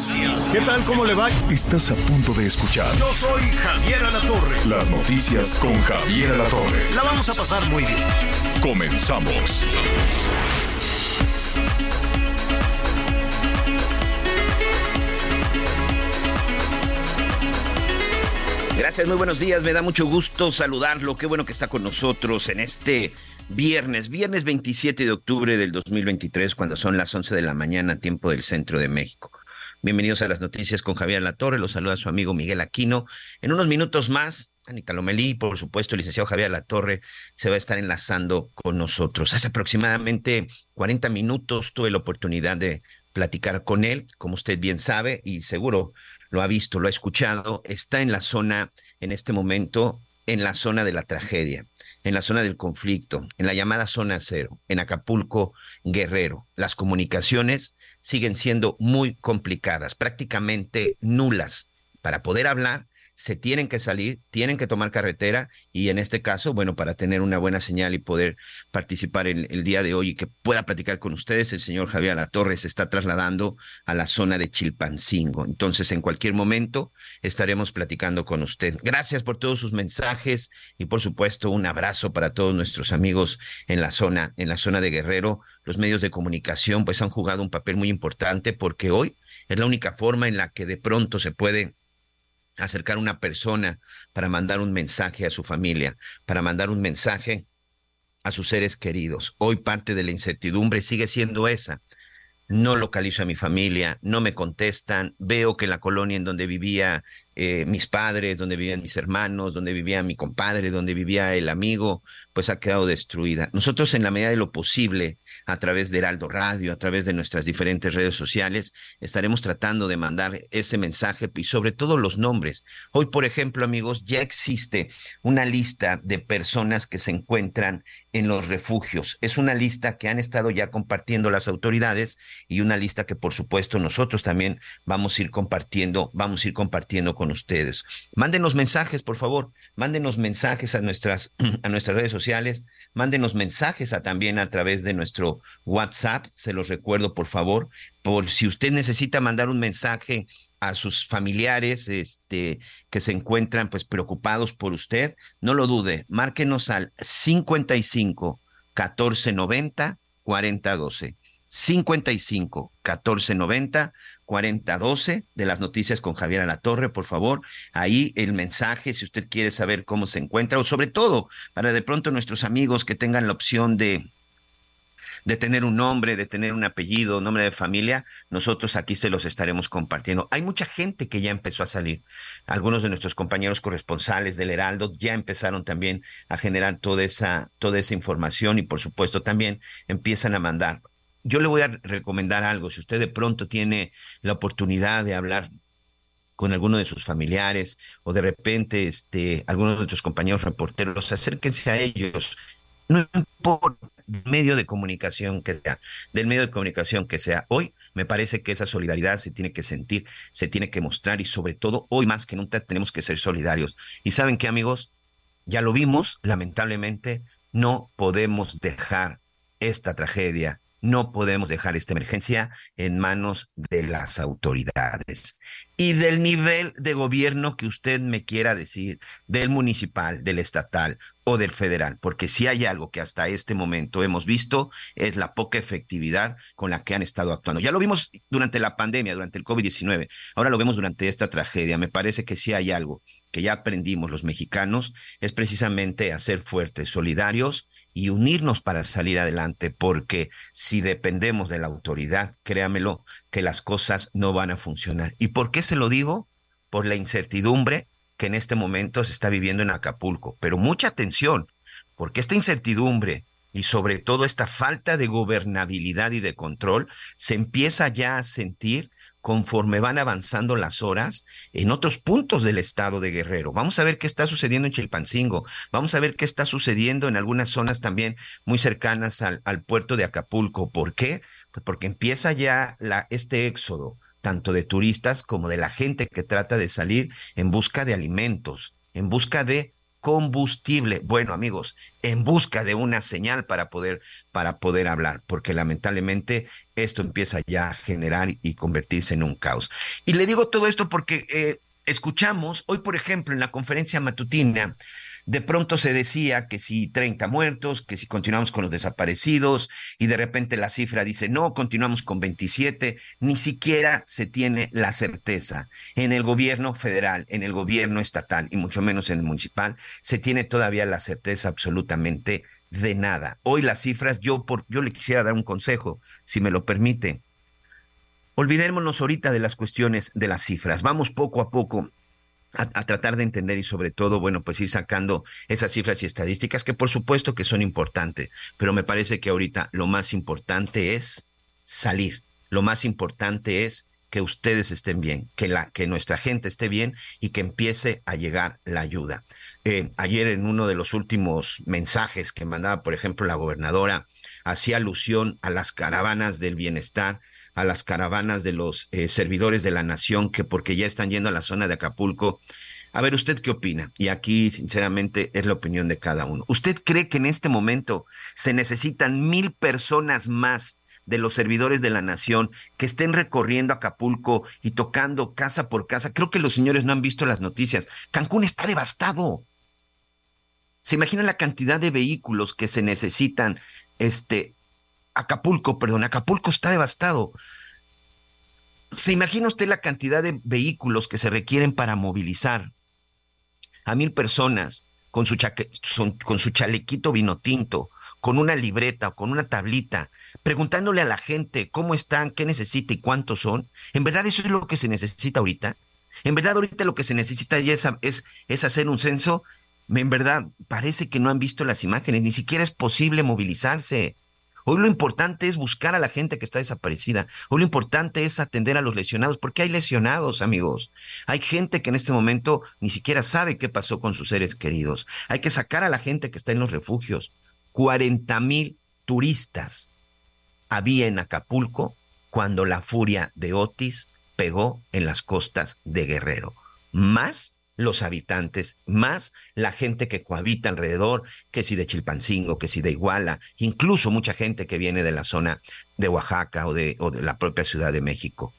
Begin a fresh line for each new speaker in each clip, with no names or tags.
noticias.
¿Qué tal? ¿Cómo le va?
Estás a punto de escuchar
Yo soy Javier Alatorre.
las noticias con Javier Alatorre.
La vamos a pasar muy bien.
Comenzamos.
Gracias, muy buenos días. Me da mucho gusto saludarlo. Qué bueno que está con nosotros en este viernes, viernes 27 de octubre del 2023, cuando son las 11 de la mañana, tiempo del centro de México. Bienvenidos a las noticias con Javier Latorre. Los saluda su amigo Miguel Aquino. En unos minutos más, Anita Lomelí, por supuesto, el licenciado Javier Latorre se va a estar enlazando con nosotros. Hace aproximadamente 40 minutos tuve la oportunidad de platicar con él, como usted bien sabe, y seguro lo ha visto, lo ha escuchado, está en la zona, en este momento, en la zona de la tragedia, en la zona del conflicto, en la llamada zona cero, en Acapulco, Guerrero. Las comunicaciones siguen siendo muy complicadas, prácticamente nulas. Para poder hablar, se tienen que salir, tienen que tomar carretera y en este caso, bueno, para tener una buena señal y poder participar en el día de hoy y que pueda platicar con ustedes, el señor Javier Alatorre se está trasladando a la zona de Chilpancingo. Entonces, en cualquier momento estaremos platicando con usted. Gracias por todos sus mensajes y por supuesto un abrazo para todos nuestros amigos en la zona, en la zona de Guerrero. Los medios de comunicación pues han jugado un papel muy importante porque hoy es la única forma en la que de pronto se puede acercar una persona para mandar un mensaje a su familia, para mandar un mensaje a sus seres queridos. Hoy parte de la incertidumbre sigue siendo esa. No localizo a mi familia, no me contestan, veo que la colonia en donde vivía eh, mis padres, donde vivían mis hermanos, donde vivía mi compadre, donde vivía el amigo, pues ha quedado destruida. Nosotros en la medida de lo posible, a través de Heraldo Radio, a través de nuestras diferentes redes sociales, estaremos tratando de mandar ese mensaje y sobre todo los nombres. Hoy, por ejemplo, amigos, ya existe una lista de personas que se encuentran en los refugios. Es una lista que han estado ya compartiendo las autoridades y una lista que, por supuesto, nosotros también vamos a ir compartiendo, vamos a ir compartiendo con ustedes. Mándenos mensajes, por favor, mándenos mensajes a nuestras, a nuestras redes sociales, mándenos mensajes también a través de nuestro WhatsApp, se los recuerdo, por favor, por si usted necesita mandar un mensaje a sus familiares este, que se encuentran pues preocupados por usted, no lo dude, márquenos al 55 14 90 40 12. 55 14 90 4012 de las noticias con Javier Alatorre, por favor. Ahí el mensaje, si usted quiere saber cómo se encuentra, o sobre todo para de pronto nuestros amigos que tengan la opción de, de tener un nombre, de tener un apellido, nombre de familia, nosotros aquí se los estaremos compartiendo. Hay mucha gente que ya empezó a salir. Algunos de nuestros compañeros corresponsales del Heraldo ya empezaron también a generar toda esa, toda esa información y por supuesto también empiezan a mandar yo le voy a recomendar algo. Si usted de pronto tiene la oportunidad de hablar con alguno de sus familiares o de repente este, algunos de nuestros compañeros reporteros, acérquense a ellos. No importa el medio de comunicación que sea, del medio de comunicación que sea. Hoy me parece que esa solidaridad se tiene que sentir, se tiene que mostrar y sobre todo hoy más que nunca tenemos que ser solidarios. Y saben qué amigos, ya lo vimos, lamentablemente no podemos dejar esta tragedia no podemos dejar esta emergencia en manos de las autoridades. Y del nivel de gobierno que usted me quiera decir, del municipal, del estatal o del federal, porque si hay algo que hasta este momento hemos visto es la poca efectividad con la que han estado actuando. Ya lo vimos durante la pandemia, durante el COVID-19, ahora lo vemos durante esta tragedia. Me parece que si hay algo que ya aprendimos los mexicanos, es precisamente hacer fuertes, solidarios y unirnos para salir adelante, porque si dependemos de la autoridad, créamelo, que las cosas no van a funcionar. ¿Y por qué se lo digo? Por la incertidumbre que en este momento se está viviendo en Acapulco. Pero mucha atención, porque esta incertidumbre y sobre todo esta falta de gobernabilidad y de control se empieza ya a sentir conforme van avanzando las horas en otros puntos del estado de Guerrero. Vamos a ver qué está sucediendo en Chilpancingo, vamos a ver qué está sucediendo en algunas zonas también muy cercanas al, puerto de Acapulco. ¿Por qué? Pues porque empieza ya la, este éxodo, tanto de turistas como de la gente que trata de salir en busca de alimentos, en busca de combustible. Bueno, amigos, en busca de una señal para poder, para poder hablar, porque lamentablemente esto empieza ya a generar y convertirse en un caos. Y le digo todo esto porque eh, escuchamos hoy, por ejemplo, en la conferencia matutina, de pronto se decía que si 30 muertos, que si continuamos con los desaparecidos, y de repente la cifra dice, no, continuamos con 27, ni siquiera se tiene la certeza. En el gobierno federal, en el gobierno estatal, y mucho menos en el municipal, se tiene todavía la certeza absolutamente de nada. Hoy las cifras, yo, por, yo le quisiera dar un consejo, si me lo permite. Olvidémonos ahorita de las cuestiones de las cifras. Vamos poco a poco a, tratar de entender y sobre todo, bueno, pues ir sacando esas cifras y estadísticas que por supuesto que son importantes, pero me parece que ahorita lo más importante es salir, lo más importante es que ustedes estén bien, que, la, que nuestra gente esté bien y que empiece a llegar la ayuda. Eh, ayer en uno de los últimos mensajes que mandaba, por ejemplo, la gobernadora, hacía alusión a las caravanas del bienestar a las caravanas de los eh, servidores de la nación que porque ya están yendo a la zona de Acapulco. A ver, ¿usted qué opina? Y aquí, sinceramente, es la opinión de cada uno. ¿Usted cree que en este momento se necesitan mil personas más de los servidores de la nación que estén recorriendo Acapulco y tocando casa por casa? Creo que los señores no han visto las noticias. Cancún está devastado. ¿Se imagina la cantidad de vehículos que se necesitan este, Acapulco, perdón, Acapulco está devastado. ¿Se imagina usted la cantidad de vehículos que se requieren para movilizar a mil personas con su, con su chalequito vino tinto, con una libreta o con una tablita, preguntándole a la gente cómo están, qué necesita y cuántos son? ¿En verdad eso es lo que se necesita ahorita? ¿En verdad ahorita lo que se necesita ya es, es, es hacer un censo? En verdad, parece que no han visto las imágenes, ni siquiera es posible movilizarse. Hoy lo importante es buscar a la gente que está desaparecida. Hoy lo importante es atender a los lesionados, porque hay lesionados, amigos. Hay gente que en este momento ni siquiera sabe qué pasó con sus seres queridos. Hay que sacar a la gente que está en los refugios. 40 mil turistas había en Acapulco cuando la furia de Otis pegó en las costas de Guerrero. Más los habitantes, más la gente que cohabita alrededor, que si de Chilpancingo, que si de Iguala, incluso mucha gente que viene de la zona de Oaxaca o de, la propia Ciudad de México.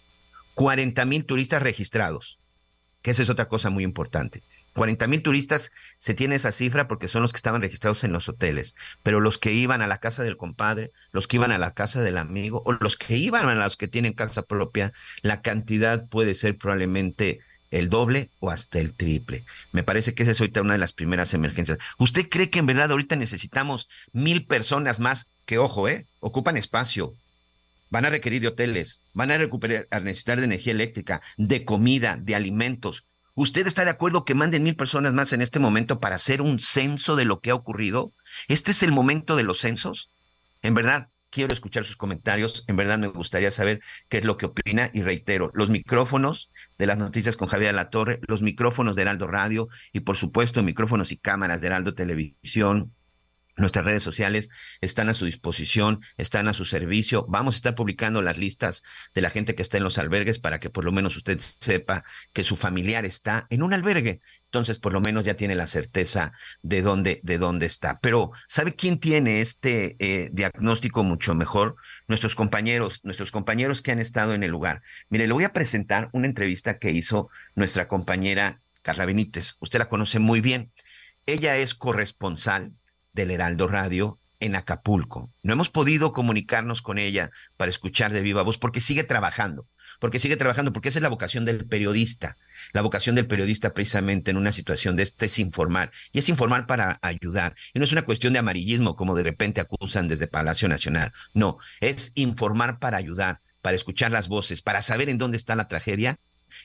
40 mil turistas registrados, que esa es otra cosa muy importante. 40 mil turistas se tiene esa cifra porque son los que estaban registrados en los hoteles, pero los que iban a la casa del compadre, los que iban a la casa del amigo o los que iban a los que tienen casa propia, la cantidad puede ser probablemente el doble o hasta el triple. Me parece que esa es ahorita una de las primeras emergencias. ¿Usted cree que en verdad ahorita necesitamos mil personas más que, ojo, eh, ocupan espacio? Van a requerir de hoteles, van a, recuperar, a necesitar de energía eléctrica, de comida, de alimentos. ¿Usted está de acuerdo que manden mil personas más en este momento para hacer un censo de lo que ha ocurrido? ¿Este es el momento de los censos? En verdad, quiero escuchar sus comentarios. En verdad me gustaría saber qué es lo que opina y reitero, los micrófonos de las noticias con Javier La Torre, los micrófonos de Heraldo Radio y por supuesto micrófonos y cámaras de Heraldo Televisión, Nuestras redes sociales están a su disposición, están a su servicio. Vamos a estar publicando las listas de la gente que está en los albergues para que por lo menos usted sepa que su familiar está en un albergue. Entonces, por lo menos ya tiene la certeza de dónde, de dónde está. Pero, ¿sabe quién tiene este eh, diagnóstico mucho mejor? Nuestros compañeros, nuestros compañeros que han estado en el lugar. Mire, le voy a presentar una entrevista que hizo nuestra compañera Carla Benítez. Usted la conoce muy bien. Ella es corresponsal del Heraldo Radio en Acapulco. No hemos podido comunicarnos con ella para escuchar de viva voz porque sigue trabajando, porque sigue trabajando, porque esa es la vocación del periodista. La vocación del periodista precisamente en una situación de este es informar, y es informar para ayudar. Y no es una cuestión de amarillismo como de repente acusan desde Palacio Nacional. No, es informar para ayudar, para escuchar las voces, para saber en dónde está la tragedia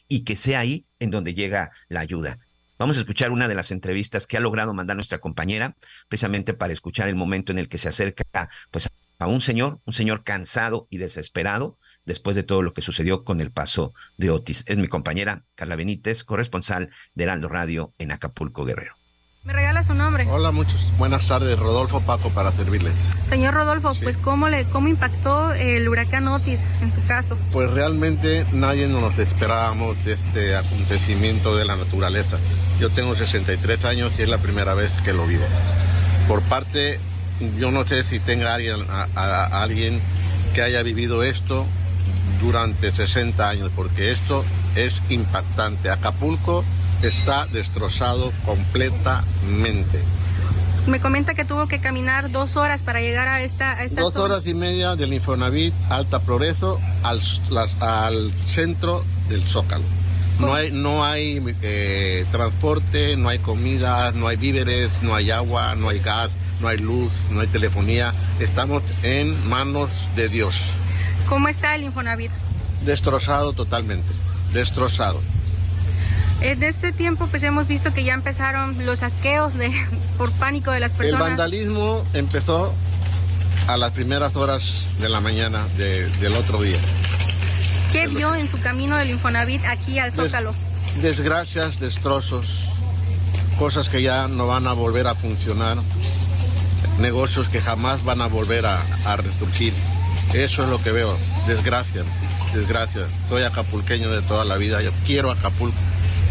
y que sea ahí en donde llega la ayuda. Vamos a escuchar una de las entrevistas que ha logrado mandar nuestra compañera, precisamente para escuchar el momento en el que se acerca pues, a un señor, un señor cansado y desesperado después de todo lo que sucedió con el paso de Otis. Es mi compañera Carla Benítez, corresponsal de Heraldo Radio en Acapulco, Guerrero.
¿Me regala su nombre?
Hola, muchos buenas tardes. Rodolfo Paco para servirles.
Señor Rodolfo, pues ¿cómo, le, ¿cómo impactó el huracán Otis en su caso?
Pues realmente nadie nos esperábamos este acontecimiento de la naturaleza. Yo tengo 63 años y es la primera vez que lo vivo. Por parte, yo no sé si tenga alguien, a alguien que haya vivido esto durante 60 años, porque esto es impactante. Acapulco está destrozado completamente.
Me comenta que tuvo que caminar dos horas para llegar a esta... A esta
dos
zona.
horas y media del Infonavit Alta Progreso al, las, al centro del Zócalo. No hay, no hay eh, transporte, no hay comida, no hay víveres, no hay agua, no hay gas, no hay luz, no hay telefonía. Estamos en manos de Dios.
¿Cómo está el Infonavit?
Destrozado totalmente, destrozado.
En este tiempo pues hemos visto que ya empezaron los saqueos de, por pánico de las personas.
El vandalismo empezó a las primeras horas de la mañana de, del otro día.
¿Qué vio en su camino del Infonavit aquí al Zócalo?
Des, desgracias, destrozos, cosas que ya no van a volver a funcionar, negocios que jamás van a volver a, a resurgir. Eso es lo que veo, desgracia, desgracia. Soy acapulqueño de toda la vida, yo quiero Acapulco,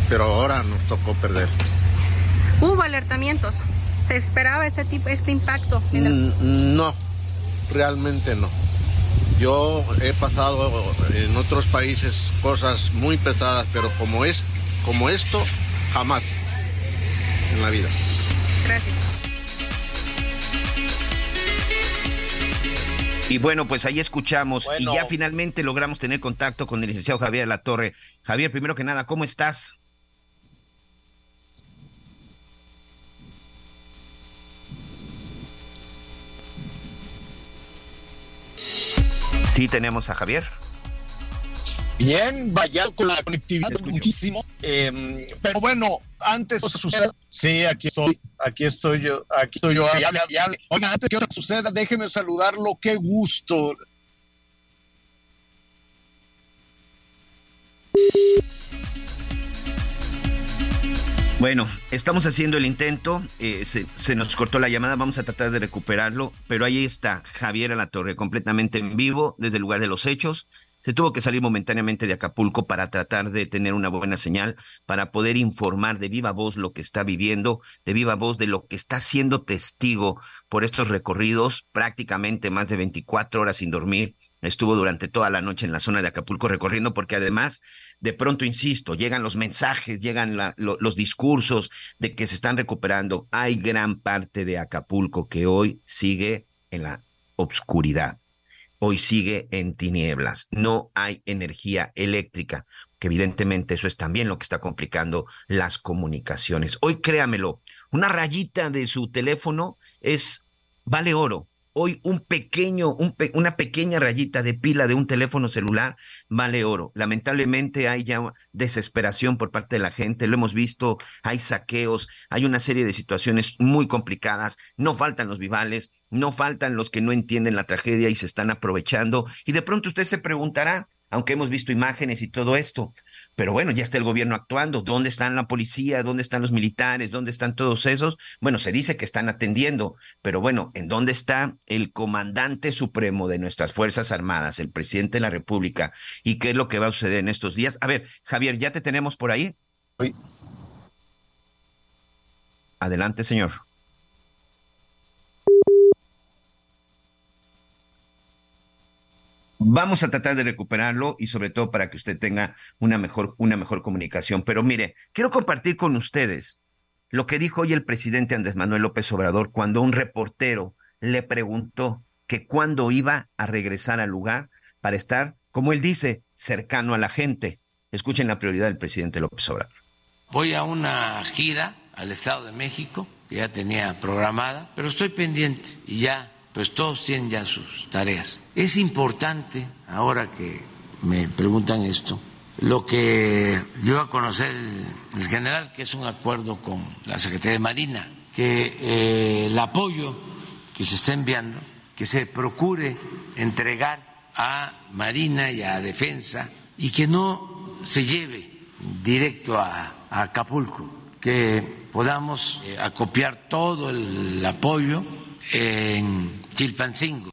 pero ahora nos tocó perder.
¿Hubo alertamientos? ¿Se esperaba este, tipo, este impacto? En
el... No, realmente no. Yo he pasado en otros países cosas muy pesadas, pero como, es, como esto, jamás en la vida.
Gracias.
Y bueno, pues ahí escuchamos bueno. y ya finalmente logramos tener contacto con el licenciado Javier La Torre. Javier, primero que nada, ¿cómo estás? Sí, tenemos a Javier.
Bien, vaya con la conectividad muchísimo. Eh, pero bueno, antes que suceda, sí, aquí estoy, aquí estoy yo, aquí estoy yo. Ya, ya. Oiga, antes que suceda, déjeme saludarlo, qué gusto.
Bueno, estamos haciendo el intento, eh, se, se, nos cortó la llamada, vamos a tratar de recuperarlo, pero ahí está Javier a la Torre, completamente en vivo desde el lugar de los hechos. Se tuvo que salir momentáneamente de Acapulco para tratar de tener una buena señal, para poder informar de viva voz lo que está viviendo, de viva voz de lo que está siendo testigo por estos recorridos, prácticamente más de 24 horas sin dormir. Estuvo durante toda la noche en la zona de Acapulco recorriendo porque además de pronto, insisto, llegan los mensajes, llegan los discursos de que se están recuperando. Hay gran parte de Acapulco que hoy sigue en la obscuridad, hoy sigue en tinieblas, no hay energía eléctrica, que evidentemente eso es también lo que está complicando las comunicaciones. Hoy créamelo, una rayita de su teléfono es, vale oro, hoy un pequeño, un pe una pequeña rayita de pila de un teléfono celular vale oro. Lamentablemente hay ya desesperación por parte de la gente, lo hemos visto, hay saqueos, hay una serie de situaciones muy complicadas, no faltan los vivales, no faltan los que no entienden la tragedia y se están aprovechando. Y de pronto usted se preguntará, aunque hemos visto imágenes y todo esto, pero bueno, ya está el gobierno actuando. ¿Dónde están la policía? ¿Dónde están los militares? ¿Dónde están todos esos? Bueno, se dice que están atendiendo, pero bueno, ¿en dónde está el comandante supremo de nuestras Fuerzas Armadas, el presidente de la República? ¿Y qué es lo que va a suceder en estos días? A ver, Javier, ¿ya te tenemos por ahí?
Sí.
Adelante, señor. Vamos a tratar de recuperarlo y sobre todo para que usted tenga una mejor, una mejor comunicación. Pero mire, quiero compartir con ustedes lo que dijo hoy el presidente Andrés Manuel López Obrador cuando un reportero le preguntó que cuándo iba a regresar al lugar para estar, como él dice, cercano a la gente. Escuchen la prioridad del presidente López Obrador.
Voy a una gira al Estado de México, que ya tenía programada, pero estoy pendiente y ya pues todos tienen ya sus tareas. Es importante, ahora que me preguntan esto, lo que dio a conocer el, general, que es un acuerdo con la Secretaría de Marina, que eh, el apoyo que se está enviando, que se procure entregar a Marina y a Defensa y que no se lleve directo a, Acapulco, que podamos eh, acopiar todo el apoyo en Chilpancingo.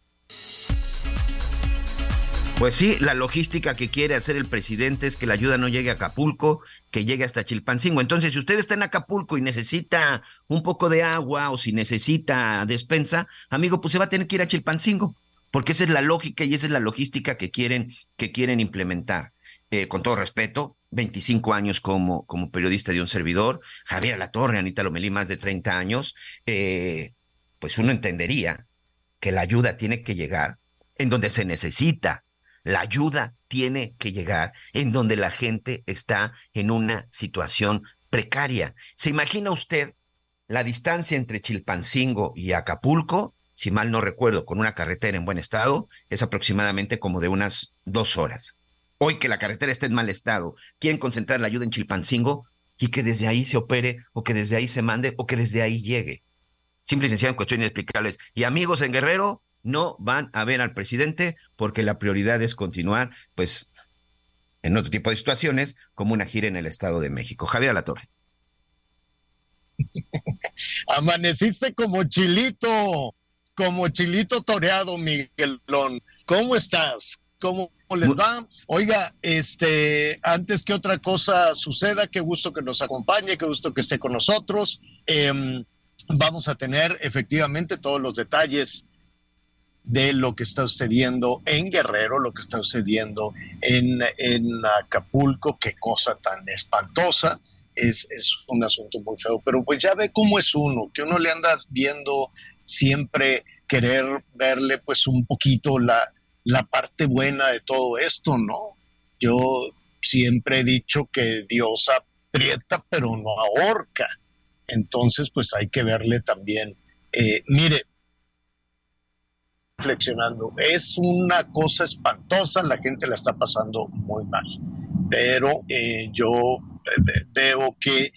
Pues sí, la logística que quiere hacer el presidente es que la ayuda no llegue a Acapulco, que llegue hasta Chilpancingo. Entonces, si usted está en Acapulco y necesita un poco de agua o si necesita despensa, amigo, pues se va a tener que ir a Chilpancingo, porque esa es la lógica y esa es la logística que quieren, que quieren implementar. Eh, con todo respeto, 25 años como, como periodista de un servidor, Javier Latorre, Anita Lomelí, más de 30 años, eh, pues uno entendería que la ayuda tiene que llegar en donde se necesita, la ayuda tiene que llegar en donde la gente está en una situación precaria. ¿Se imagina usted la distancia entre Chilpancingo y Acapulco? Si mal no recuerdo, con una carretera en buen estado, es aproximadamente como de unas dos horas. Hoy que la carretera está en mal estado, quieren concentrar la ayuda en Chilpancingo y que desde ahí se opere o que desde ahí se mande o que desde ahí llegue. Simple y sencillo, cuestiones inexplicables. Y amigos en Guerrero, no van a ver al presidente porque la prioridad es continuar, pues, en otro tipo de situaciones, como una gira en el Estado de México. Javier Alatorre.
Amaneciste como chilito, como chilito toreado, Miguelón. ¿Cómo estás? ¿Cómo les va? Oiga, este, antes que otra cosa suceda, qué gusto que nos acompañe, qué gusto que esté con nosotros. Em, vamos a tener efectivamente todos los detalles de lo que está sucediendo en Guerrero, lo que está sucediendo en, Acapulco, qué cosa tan espantosa. Es, un asunto muy feo, pero pues ya ve cómo es uno, que uno le anda viendo siempre querer verle pues un poquito la, la parte buena de todo esto, ¿no? Yo siempre he dicho que Dios aprieta pero no ahorca, entonces pues hay que verle también, eh, mire, reflexionando. Es una cosa espantosa, la gente la está pasando muy mal, pero eh, yo veo que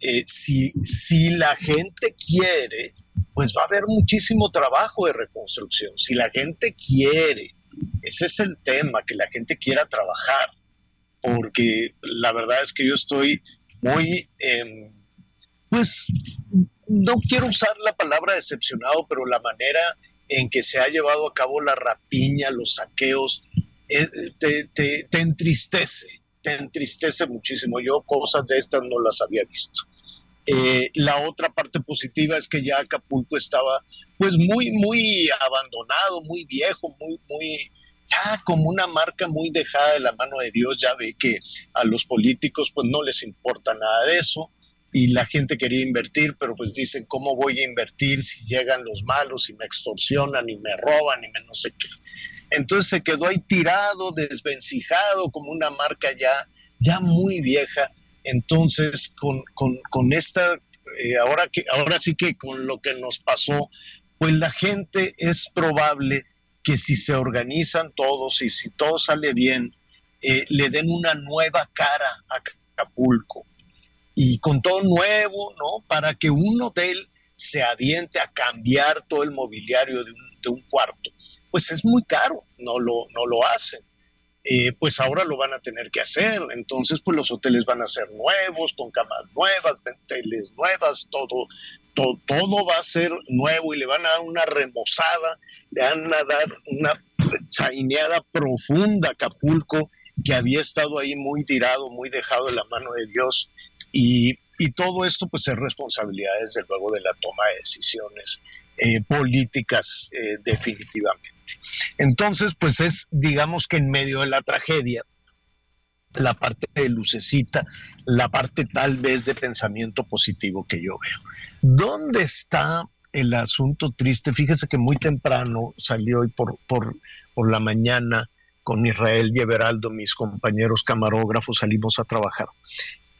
eh, si, si la gente quiere, pues va a haber muchísimo trabajo de reconstrucción. Si la gente quiere, ese es el tema, que la gente quiera trabajar, porque la verdad es que yo estoy muy, em, pues, no quiero usar la palabra decepcionado, pero la manera en que se ha llevado a cabo la rapiña, los saqueos, eh, te, entristece, te entristece muchísimo. Yo cosas de estas no las había visto. Eh, la otra parte positiva es que ya Acapulco estaba pues muy, muy abandonado, muy viejo, muy, muy, ya como una marca muy dejada de la mano de Dios, ya ve que a los políticos pues no les importa nada de eso y la gente quería invertir, pero pues dicen, ¿cómo voy a invertir si llegan los malos y me extorsionan y me roban y me no sé qué? Entonces se quedó ahí tirado, desvencijado, como una marca ya, ya muy vieja. Entonces, con, con, esta, eh, ahora, que, ahora sí que con lo que nos pasó, pues la gente es probable que si se organizan todos y si todo sale bien, eh, le den una nueva cara a Acapulco y con todo nuevo, ¿no? Para que un hotel se aviente a cambiar todo el mobiliario de un, de un cuarto. Pues es muy caro, no lo, no lo hacen. Eh, pues ahora lo van a tener que hacer. Entonces, pues los hoteles van a ser nuevos, con camas nuevas, venteles nuevas, todo, todo, todo va a ser nuevo y le van a dar una remozada, le van a dar una chaineada profunda a Acapulco, que había estado ahí muy tirado, muy dejado en la mano de Dios y, todo esto pues es responsabilidad desde luego de la toma de decisiones eh, políticas eh, definitivamente. Entonces pues es digamos que en medio de la tragedia la parte de lucecita, la parte tal vez de pensamiento positivo que yo veo. ¿Dónde está el asunto triste? Fíjese que muy temprano salió hoy por, por, por la mañana con Israel y Everaldo, mis compañeros camarógrafos, salimos a trabajar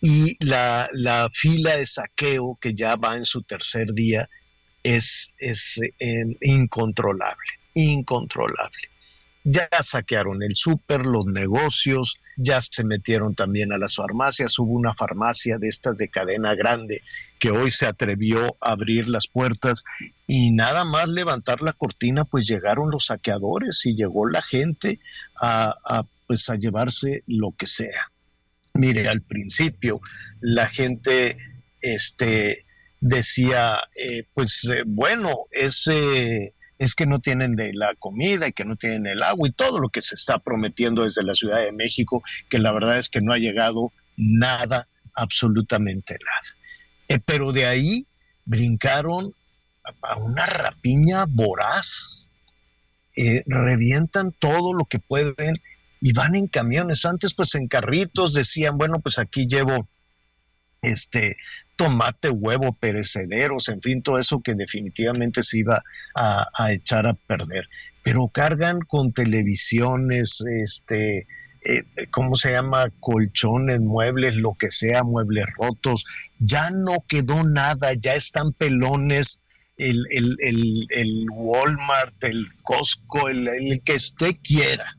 y la, fila de saqueo que ya va en su tercer día es, es incontrolable, incontrolable. ya saquearon el súper, los negocios, ya se metieron también a las farmacias. Hubo una farmacia de estas de cadena grande que hoy se atrevió a abrir las puertas y nada más levantar la cortina, pues llegaron los saqueadores y llegó la gente a, pues a llevarse lo que sea. Mire, al principio la gente este, decía, eh, pues eh, bueno, ese es que no tienen de la comida y que no tienen el agua y todo lo que se está prometiendo desde la Ciudad de México, que la verdad es que no ha llegado nada, absolutamente nada. Eh, pero de ahí brincaron a una rapiña voraz, eh, revientan todo lo que pueden y van en camiones. Antes pues en carritos decían, bueno, pues aquí llevo este tomate, huevo, perecederos, en fin, todo eso que definitivamente se iba a, echar a perder. Pero cargan con televisiones, este, eh, ¿cómo se llama? Colchones, muebles, lo que sea, muebles rotos. Ya no quedó nada, ya están pelones. El, el, el, el Walmart, el Costco, el, que usted quiera.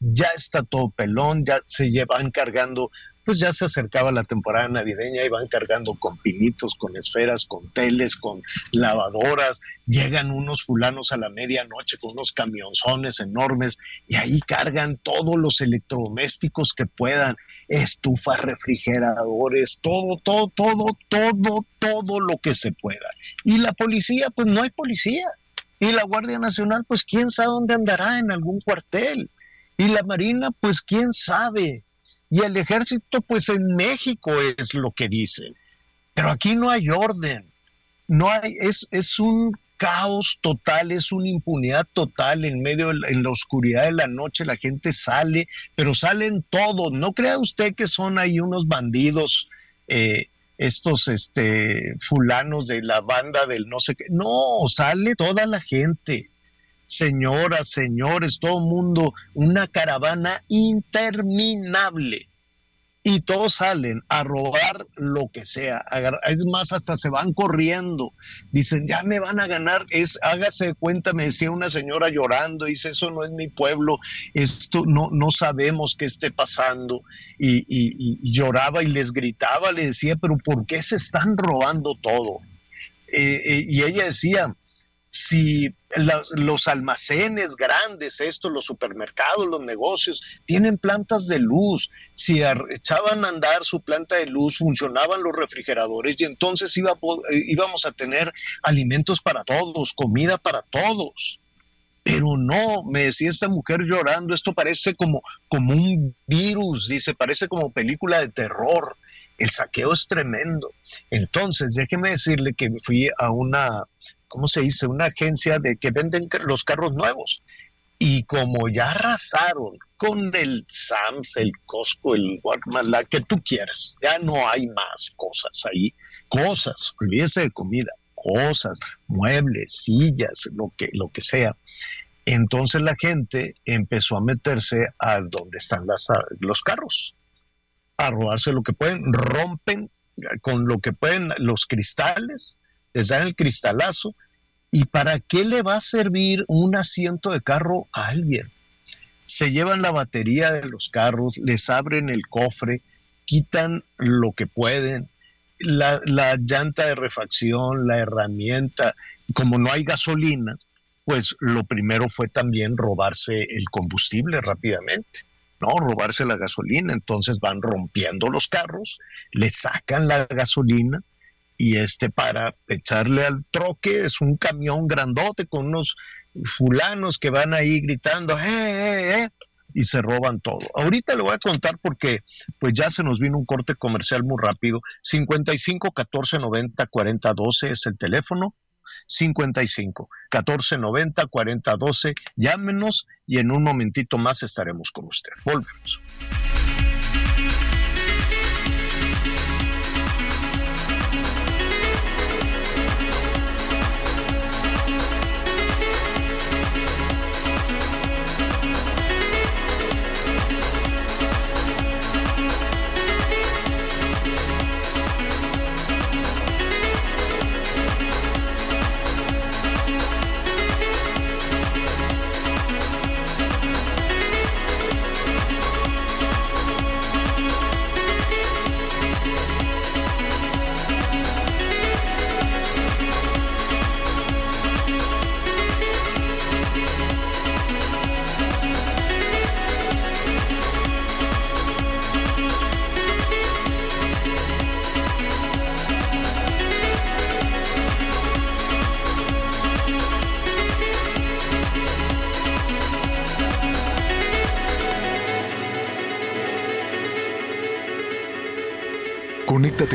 Ya está todo pelón, ya se llevan cargando pues ya se acercaba la temporada navideña, iban cargando con pinitos, con esferas, con teles, con lavadoras, llegan unos fulanos a la medianoche con unos camionzones enormes y ahí cargan todos los electrodomésticos que puedan, estufas, refrigeradores, todo, todo, todo, todo, todo lo que se pueda. Y la policía, pues no hay policía. Y la Guardia Nacional, pues quién sabe dónde andará, en algún cuartel. Y la Marina, pues quién sabe y el ejército, pues en México es lo que dicen. Pero aquí no hay orden. No hay, es, es un caos total, es una impunidad total en medio, de en la oscuridad de la noche, la gente sale, pero salen todos. No crea usted que son ahí unos bandidos, eh, estos este, fulanos de la banda del no sé qué. No, sale toda la gente señoras, señores, todo el mundo, una caravana interminable. Y todos salen a robar lo que sea. Es más, hasta se van corriendo. Dicen, ya me van a ganar. Es, hágase cuenta, me decía una señora llorando, dice, eso no es mi pueblo, esto no, no sabemos qué esté pasando. Y, lloraba y les gritaba, le decía, pero ¿por qué se están robando todo? Eh, eh, y ella decía, si los almacenes grandes, estos, los supermercados, los negocios, tienen plantas de luz, si echaban a andar su planta de luz, funcionaban los refrigeradores y entonces iba eh, íbamos a tener alimentos para todos, comida para todos. Pero no, me decía esta mujer llorando, esto parece como, como un virus, dice, parece como película de terror. El saqueo es tremendo. Entonces, déjeme decirle que fui a una ¿cómo se dice? Una agencia de que venden los carros nuevos. Y como ya arrasaron con el Sams, el Costco, el Walmart, la que tú quieras, ya no hay más cosas ahí. Cosas, olvídese de comida, cosas, muebles, sillas, lo que, lo que sea. Entonces la gente empezó a meterse a donde están las, los carros, a robarse lo que pueden, rompen con lo que pueden los cristales, les dan el cristalazo. ¿Y para qué le va a servir un asiento de carro a alguien? Se llevan la batería de los carros, les abren el cofre, quitan lo que pueden, la, la llanta de refacción, la herramienta, como no hay gasolina, pues lo primero fue también robarse el combustible rápidamente. ¿no? Robarse la gasolina. Entonces van rompiendo los carros, le sacan la gasolina, y este para echarle al troque es un camión grandote con unos fulanos que van ahí gritando, ¡eh, eh, eh! y se roban todo. Ahorita le voy a contar porque pues ya se nos vino un corte comercial muy rápido. 55 14 90 40 12 es el teléfono. 55 14 90 40 12. Llámenos y en un momentito más estaremos con usted. Volvemos.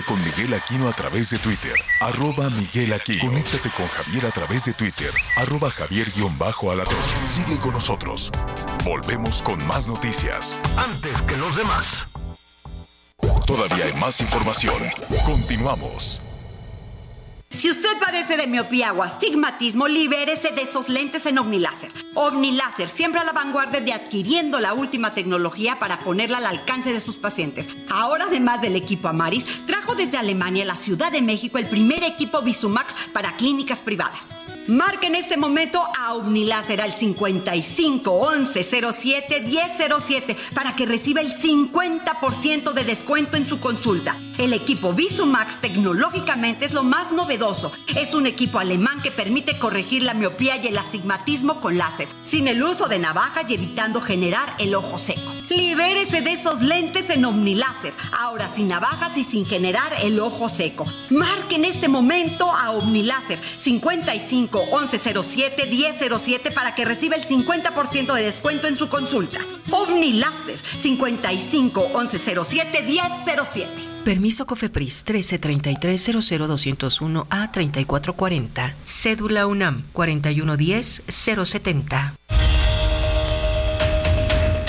Con Miguel Aquino a través de Twitter, arroba Miguel Aquino. Conéctate con Javier a través de Twitter, arroba Javier-Alatón. Sigue con nosotros. Volvemos con más noticias.
Antes que los demás.
Todavía hay más información. Continuamos.
Si usted padece de miopía o astigmatismo, libérese de esos lentes en OmniLáser. OmniLáser, siempre a la vanguardia de adquiriendo la última tecnología para ponerla al alcance de sus pacientes. Ahora, además del equipo Amaris, desde Alemania la Ciudad de México el primer equipo Visumax para clínicas privadas. Marque en este momento a Omniláser al 55 11 07 1007 para que reciba el 50% de descuento en su consulta. El equipo Visumax tecnológicamente es lo más novedoso. Es un equipo alemán que permite corregir la miopía y el astigmatismo con láser, sin el uso de navajas y evitando generar el ojo seco. Libérese de esos lentes en Omniláser, ahora sin navajas y sin generar el ojo seco. Marque en este momento a Omniláser 55 1107 1007 para que reciba el 50% de descuento en su consulta. Omniláser 55 1107 1007.
Permiso COFEPRIS 1333 a 3440. Cédula UNAM 4110-070.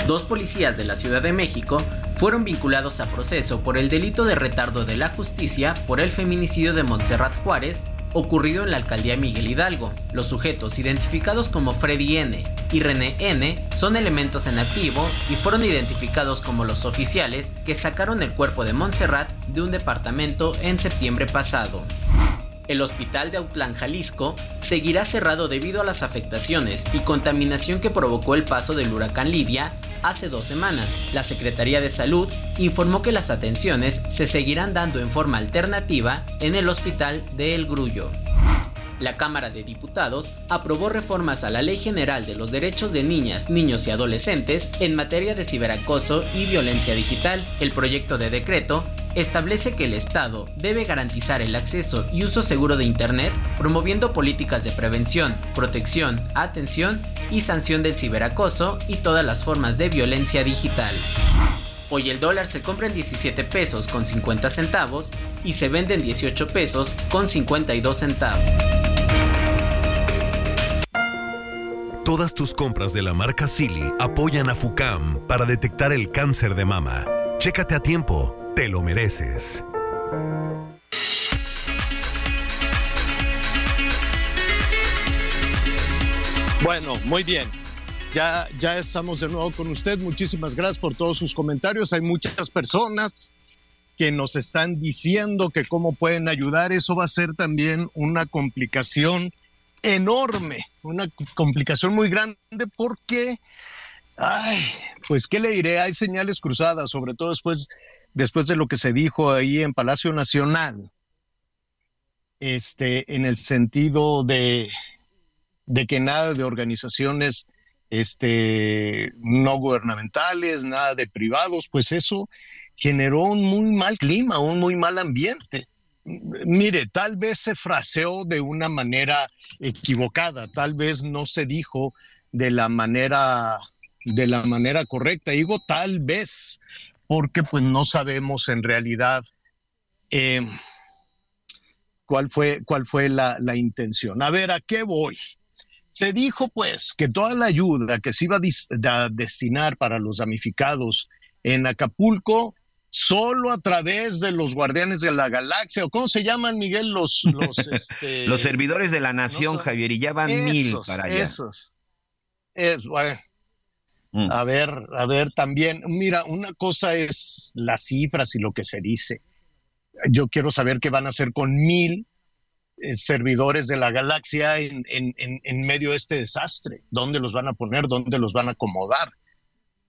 Dos policías de la Ciudad de México fueron vinculados a proceso por el delito de retardo de la justicia por el feminicidio de Montserrat Juárez ocurrido en la alcaldía Miguel Hidalgo. Los sujetos identificados como Freddy N y René N son elementos en activo y fueron identificados como los oficiales que sacaron el cuerpo de Montserrat de un departamento en septiembre pasado. El hospital de Autlán, Jalisco, seguirá cerrado debido a las afectaciones y contaminación que provocó el paso del huracán Lidia hace dos semanas. La Secretaría de Salud informó que las atenciones se seguirán dando en forma alternativa en el hospital de El Grullo. La Cámara de Diputados aprobó reformas a la Ley General de los Derechos de Niñas, Niños y Adolescentes en materia de ciberacoso y violencia digital. El proyecto de decreto establece que el Estado debe garantizar el acceso y uso seguro de Internet, promoviendo políticas de prevención, protección, atención y sanción del ciberacoso y todas las formas de violencia digital. Hoy el dólar se compra en 17 pesos con 50 centavos y se vende en 18 pesos con 52 centavos.
Todas tus compras de la marca Silly apoyan a FUCAM para detectar el cáncer de mama. Chécate a tiempo, te lo mereces.
Bueno, muy bien. Ya, ya estamos de nuevo con usted. Muchísimas gracias por todos sus comentarios. Hay muchas personas que nos están diciendo que cómo pueden ayudar. Eso va a ser también una complicación enorme, una complicación muy grande porque, ay, pues, ¿qué le diré? Hay señales cruzadas, sobre todo después, después de lo que se dijo ahí en Palacio Nacional, este, en el sentido de, de que nada de organizaciones este, no gubernamentales, nada de privados, pues eso generó un muy mal clima, un muy mal ambiente. Mire, tal vez se fraseó de una manera equivocada, tal vez no se dijo de la manera de la manera correcta. Digo tal vez, porque pues no sabemos en realidad eh, cuál fue, cuál fue la, la intención. A ver, ¿a qué voy? Se dijo pues que toda la ayuda que se iba a destinar para los damnificados en Acapulco solo a través de los guardianes de la galaxia, o cómo se llaman, Miguel, los... Los, este,
los servidores de la nación, Javier, y ya van mil para allá.
Esos. Es, bueno. Mm. A ver, a ver, también, mira, una cosa es las cifras y lo que se dice. Yo quiero saber qué van a hacer con mil servidores de la galaxia en, medio de este desastre. ¿Dónde los van a poner? ¿Dónde los van a acomodar?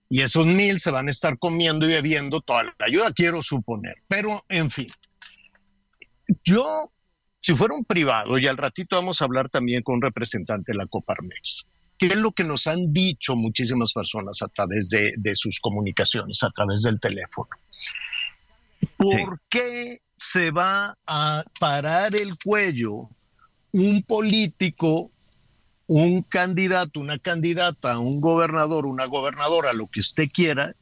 Y esos mil se van a estar comiendo y bebiendo toda la ayuda, quiero suponer. Pero, en fin, yo, si fuera un privado, y al ratito vamos a hablar también con un representante de la Coparmex, que es lo que nos han dicho muchísimas personas a través de, sus comunicaciones, a través del teléfono. ¿Por qué se va a parar el cuello un político, un candidato, una candidata, un gobernador, una gobernadora, lo que usted quiera,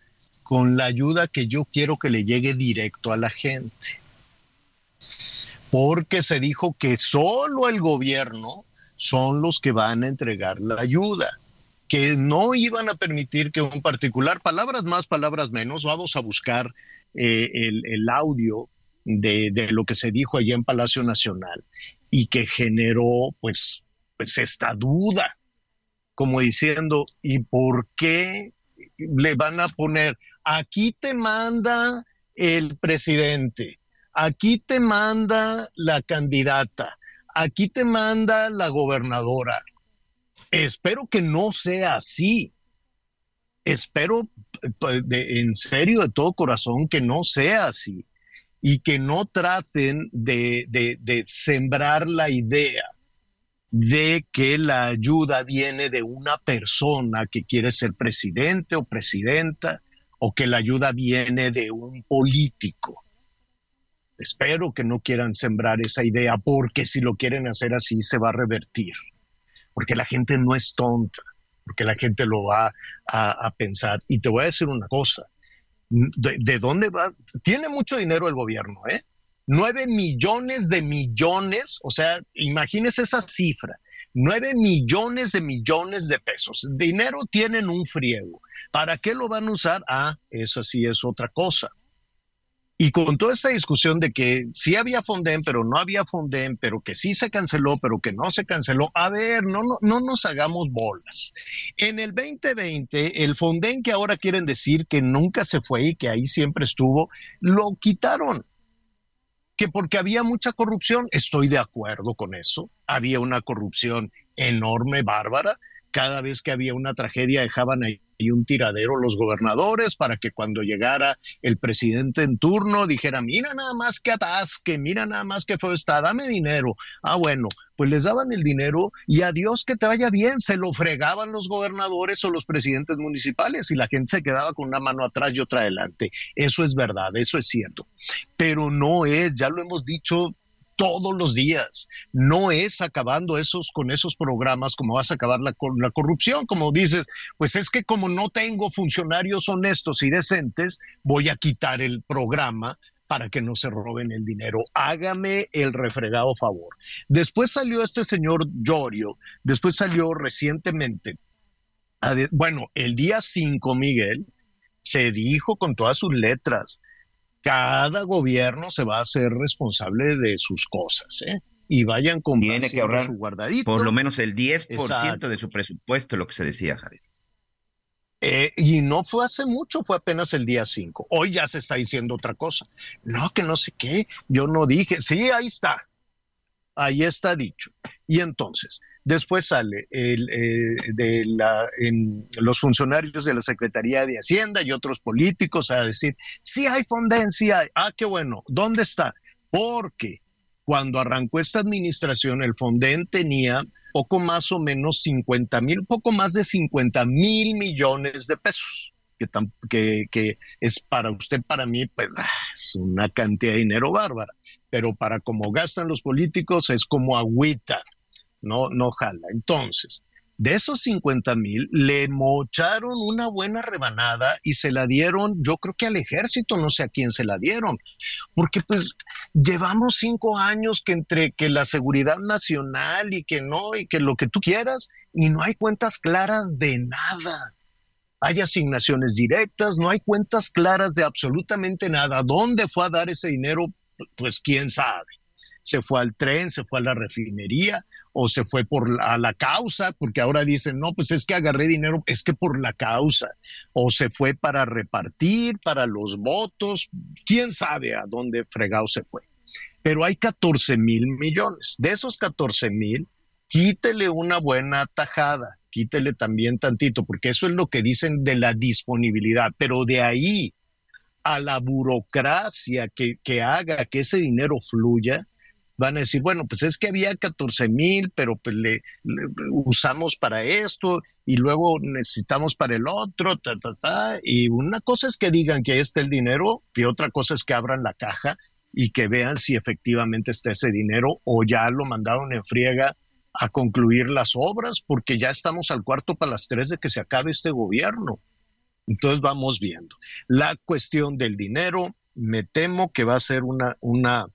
con la ayuda que yo quiero que le llegue directo a la gente. porque se dijo que solo el gobierno son los que van a entregar la ayuda, que no iban a permitir que un particular, palabras más, palabras menos, vamos a buscar eh, el, audio de, lo que se dijo allá en Palacio Nacional y que generó pues, pues esta duda, como diciendo, ¿y por qué le van a poner, aquí te manda el presidente, aquí te manda la candidata, aquí te manda la gobernadora. Espero que no sea así. Espero en serio, de todo corazón, que no sea así y que no traten de, de sembrar la idea de que la ayuda viene de una persona que quiere ser presidente o presidenta o que la ayuda viene de un político. Espero que no quieran sembrar esa idea porque si lo quieren hacer así se va a revertir. Porque la gente no es tonta, porque la gente lo va a, pensar. Y te voy a decir una cosa, ¿De, ¿De, dónde va? Tiene mucho dinero el gobierno, ¿eh? 9 millones de millones, o sea, imagínese esa cifra. 9 millones de millones de pesos. Dinero tienen un friego. ¿Para qué lo van a usar? Ah, eso sí es otra cosa. Y con toda esta discusión de que sí había Fonden, pero no había Fonden, pero que sí se canceló, pero que no se canceló, a ver, no, no, no nos hagamos bolas. En el 2020, el Fonden que ahora quieren decir que nunca se fue y que ahí siempre estuvo, lo quitaron que porque había mucha corrupción, estoy de acuerdo con eso, había una corrupción enorme, bárbara, cada vez que había una tragedia dejaban ahí un tiradero los gobernadores para que cuando llegara el presidente en turno dijera, mira nada más que atasque, mira nada más que fue está, dame dinero. Ah, bueno, pues les daban el dinero y adiós que te vaya bien, se lo fregaban los gobernadores o los presidentes municipales y la gente se quedaba con una mano atrás y otra adelante. Eso es verdad, eso es cierto. Pero no es, ya lo hemos dicho todos los días. No es acabando esos con esos programas como vas a acabar la, la corrupción, como dices, pues es que como no tengo funcionarios honestos y decentes, voy a quitar el programa para que no se roben el dinero. Hágame el refregado favor. Después salió este señor Llorio, después salió recientemente, bueno, el día 5, Miguel, se dijo con todas sus letras, cada gobierno se va a hacer responsable de sus cosas, ¿eh? Y vayan con
Tiene que ahorrar su guardadito. Por lo menos el 10% de su presupuesto, lo que se decía, Javier.
Eh, y no fue hace mucho, fue apenas el día 5. Hoy ya se está diciendo otra cosa. No, que no sé qué, yo no dije. Sí, ahí está. Ahí está dicho. Y entonces, Después sale el, eh, de la, los funcionarios de la Secretaría de Hacienda y otros políticos a decir, sí hay fondencia, Ah, qué bueno. ¿Dónde está? Porque cuando arrancó esta administración, el Fonden tenía poco más o menos 50 mil, poco más de 50 mil millones de pesos, que, que, es para usted, para mí, pues ah, es una cantidad de dinero bárbara, pero para como gastan los políticos es como agüita no, no jala. Entonces, de esos 50 mil, le mocharon una buena rebanada y se la dieron, yo creo que al ejército, no sé a quién se la dieron, porque pues llevamos cinco años que entre que la seguridad nacional y que no, y que lo que tú quieras, y no hay cuentas claras de nada. Hay asignaciones directas, no hay cuentas claras de absolutamente nada. ¿Dónde fue a dar ese dinero? Pues quién sabe se fue al tren, se fue a la refinería o se fue por a la causa, porque ahora dicen, no, pues es que agarré dinero, es que por la causa, o se fue para repartir, para los votos, quién sabe a dónde fregado se fue. Pero hay 14 mil millones. De esos 14 mil, quítele una buena tajada, quítele también tantito, porque eso es lo que dicen de la disponibilidad, pero de ahí a la burocracia que, que haga que ese dinero fluya, van a decir, bueno, pues es que había 14 mil, pero pues le, usamos para esto y luego necesitamos para el otro, ta, ta, ta. Y una cosa es que digan que está el dinero y otra cosa es que abran la caja y que vean si efectivamente está ese dinero o ya lo mandaron en friega a concluir las obras, porque ya estamos al cuarto para las tres de que se acabe este gobierno. Entonces vamos viendo. La cuestión del dinero, me temo que va a ser una, una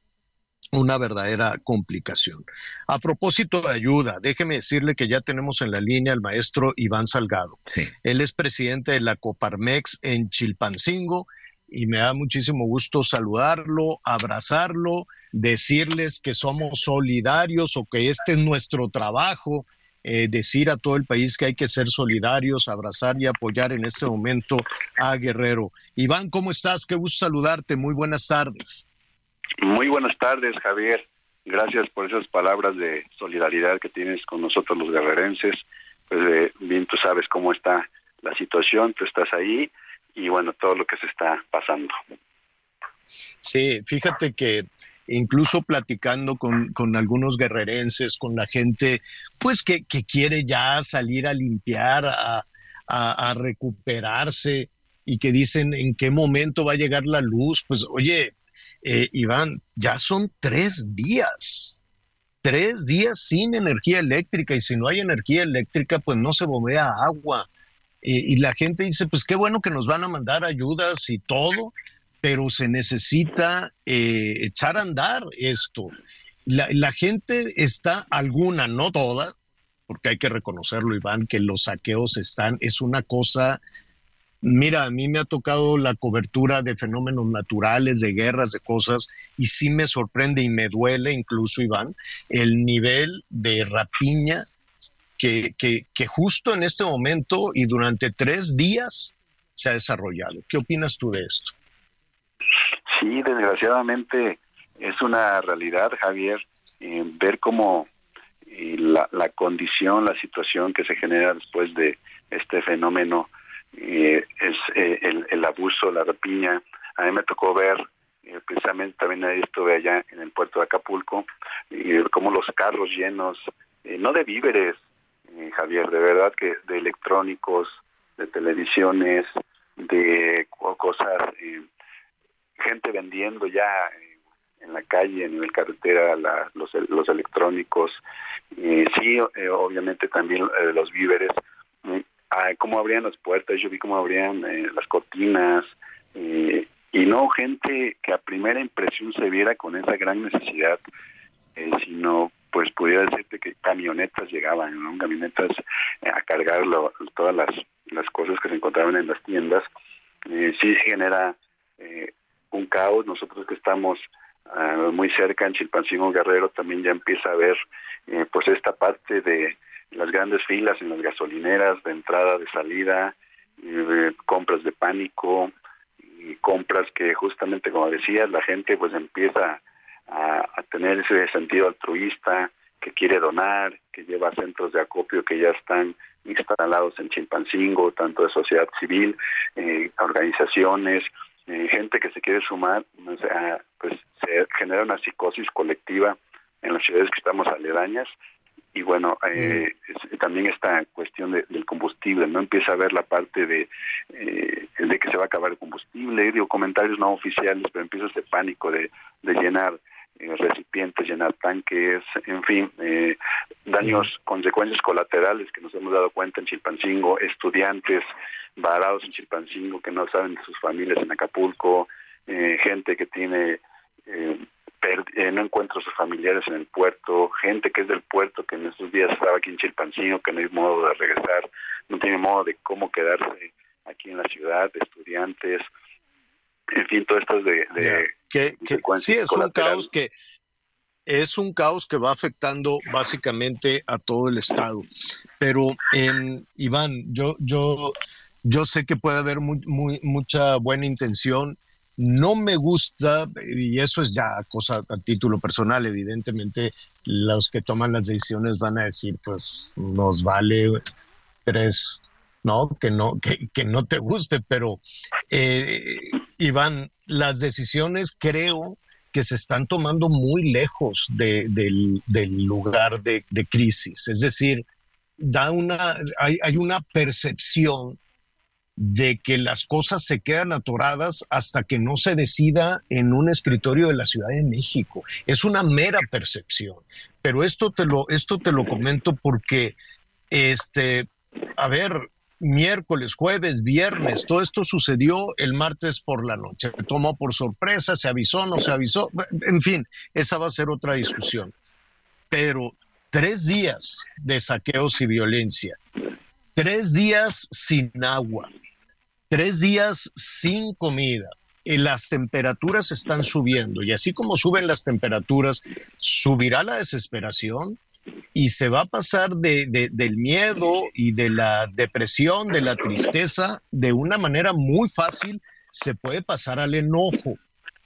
una verdadera complicación. A propósito de ayuda, déjeme decirle que ya tenemos en la línea al maestro Iván Salgado. Él es presidente de la Coparmex en Chilpancingo y me da muchísimo gusto saludarlo, abrazarlo, decirles que somos solidarios o que este es nuestro trabajo, eh, decir a todo el país que hay que ser solidarios, abrazar y apoyar en este momento a Guerrero. Iván, ¿cómo estás? Qué gusto saludarte. Muy buenas tardes.
Muy buenas tardes, Javier. Gracias por esas palabras de solidaridad que tienes con nosotros los guerrerenses. Pues eh, bien tú sabes cómo está la situación, tú estás ahí y bueno, todo lo que se está pasando.
Sí, fíjate que incluso platicando con, con algunos guerrerenses, con la gente, pues que, que quiere ya salir a limpiar, a, a, a recuperarse y que dicen en qué momento va a llegar la luz, pues oye, eh, Iván, ya son tres días, tres días sin energía eléctrica y si no hay energía eléctrica, pues no se bombea agua. y la gente dice, pues qué bueno que nos van a mandar ayudas y todo, pero se necesita eh, echar a andar esto. La, la, gente está, alguna, no toda, porque hay que reconocerlo, Iván, que los saqueos están, es una cosa Mira, a mí me ha tocado la cobertura de fenómenos naturales, de guerras, de cosas, y sí me sorprende y me duele incluso, Iván, el nivel de rapiña que, que, que justo en este momento y durante tres días se ha desarrollado. ¿Qué opinas tú de esto?
Sí, desgraciadamente es una realidad, Javier, eh, ver cómo eh, la, la condición, la situación que se genera después de este fenómeno eh, es eh, el, abuso, la rapiña. A mí me tocó ver, eh, precisamente también estuve allá en el puerto de Acapulco, y como los carros llenos, eh, no de víveres, eh, Javier, de verdad que de electrónicos, de televisiones, de cosas, gente vendiendo ya en la calle, en la carretera, la, los, los electrónicos, sí, obviamente también los víveres, cómo abrían las puertas, yo vi cómo abrían eh, las cortinas, eh, y no gente que a primera impresión se viera con esa gran necesidad, eh, sino pues pudiera decirte que camionetas llegaban, camionetas a cargar todas las, las cosas que se encontraban en las tiendas. sí genera un caos, nosotros que estamos ah, muy cerca en Chilpancingo Guerrero también ya empieza a ver pues esta parte de las grandes filas en las gasolineras de entrada, de salida, eh, compras de pánico, y compras que justamente como decías, la gente pues empieza a, tener ese sentido altruista, que quiere donar, que lleva centros de acopio que ya están instalados en Chimpancingo, tanto de sociedad civil, eh, organizaciones, eh, gente que se quiere sumar, pues se genera una psicosis colectiva en las ciudades que estamos aledañas y bueno, eh, también esta cuestión del combustible, ¿no? Empieza a ver la parte de, eh, de que se va a acabar el combustible, digo, comentarios no oficiales, pero empieza ese pánico de, de llenar eh, recipientes, llenar tanques, en fin, eh, daños, consecuencias colaterales que nos hemos dado cuenta en Chilpancingo, estudiantes varados en Chilpancingo que no saben de sus familias en Acapulco, eh, gente que tiene... Eh, eh, no encuentro a sus familiares en el puerto, gente que es del puerto, que en estos días estaba aquí en Chilpancingo, que no hay modo de regresar, no tiene modo de cómo quedarse aquí en la ciudad, estudiantes, en fin, todo esto de... de,
que, sí, es un caos que es un caos que va afectando básicamente a todo el estado. Pero en Iván, yo yo yo sé que puede haber muy, muy, mucha buena intención no me gusta, y eso es ya cosa a título personal, evidentemente los que toman las decisiones van a decir, pues nos vale tres, ¿no? Que no, que, no te guste, pero eh, Iván, las decisiones creo que se están tomando muy lejos del, lugar de, de, crisis. Es decir, da una, hay, hay una percepción de que las cosas se quedan atoradas hasta que no se decida en un escritorio de la Ciudad de México. Es una mera percepción. Pero esto te lo, esto te lo comento porque, este, a ver, miércoles, jueves, viernes. Todo esto sucedió el martes por la noche. Se tomó por sorpresa, se avisó, no se avisó. En fin, esa va a ser otra discusión. Pero tres días de saqueos y violencia, tres días sin agua, tres días sin comida. Y las temperaturas están subiendo y así como suben las temperaturas, subirá la desesperación, y se va a pasar de, del miedo y de la depresión, de la tristeza, de una manera muy fácil, se puede pasar al enojo.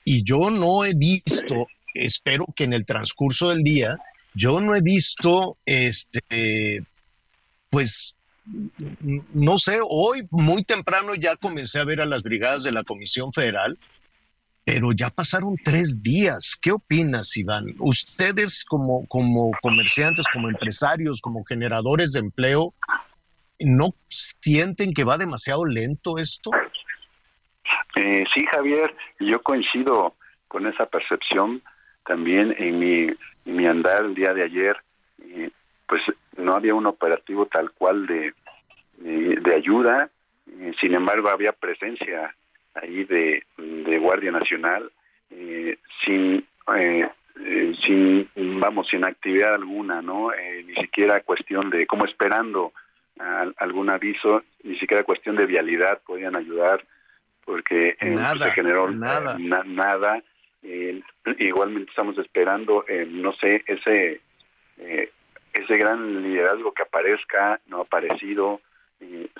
Y yo no he visto, espero que en el transcurso del día, yo no he visto, este, pues, no sé, hoy muy temprano ya comencé a ver a las brigadas de la Comisión Federal pero ya pasaron tres días. ¿Qué opinas, Iván? Ustedes como, como comerciantes, como empresarios, como generadores de empleo, ¿no sienten que va demasiado lento esto?
Eh, sí, Javier, yo coincido con esa percepción también en mi, mi andar el día de ayer. pues no había un operativo tal cual de, de, ayuda, sin embargo había presencia ahí de, de Guardia Nacional eh, sin eh, eh, sin vamos sin actividad alguna no ni siquiera cuestión de como esperando algún aviso ni siquiera cuestión de vialidad podían ayudar porque pues, nada, se generó nada. nada. Igualmente estamos esperando no sé ese ese gran liderazgo que aparezca no ha aparecido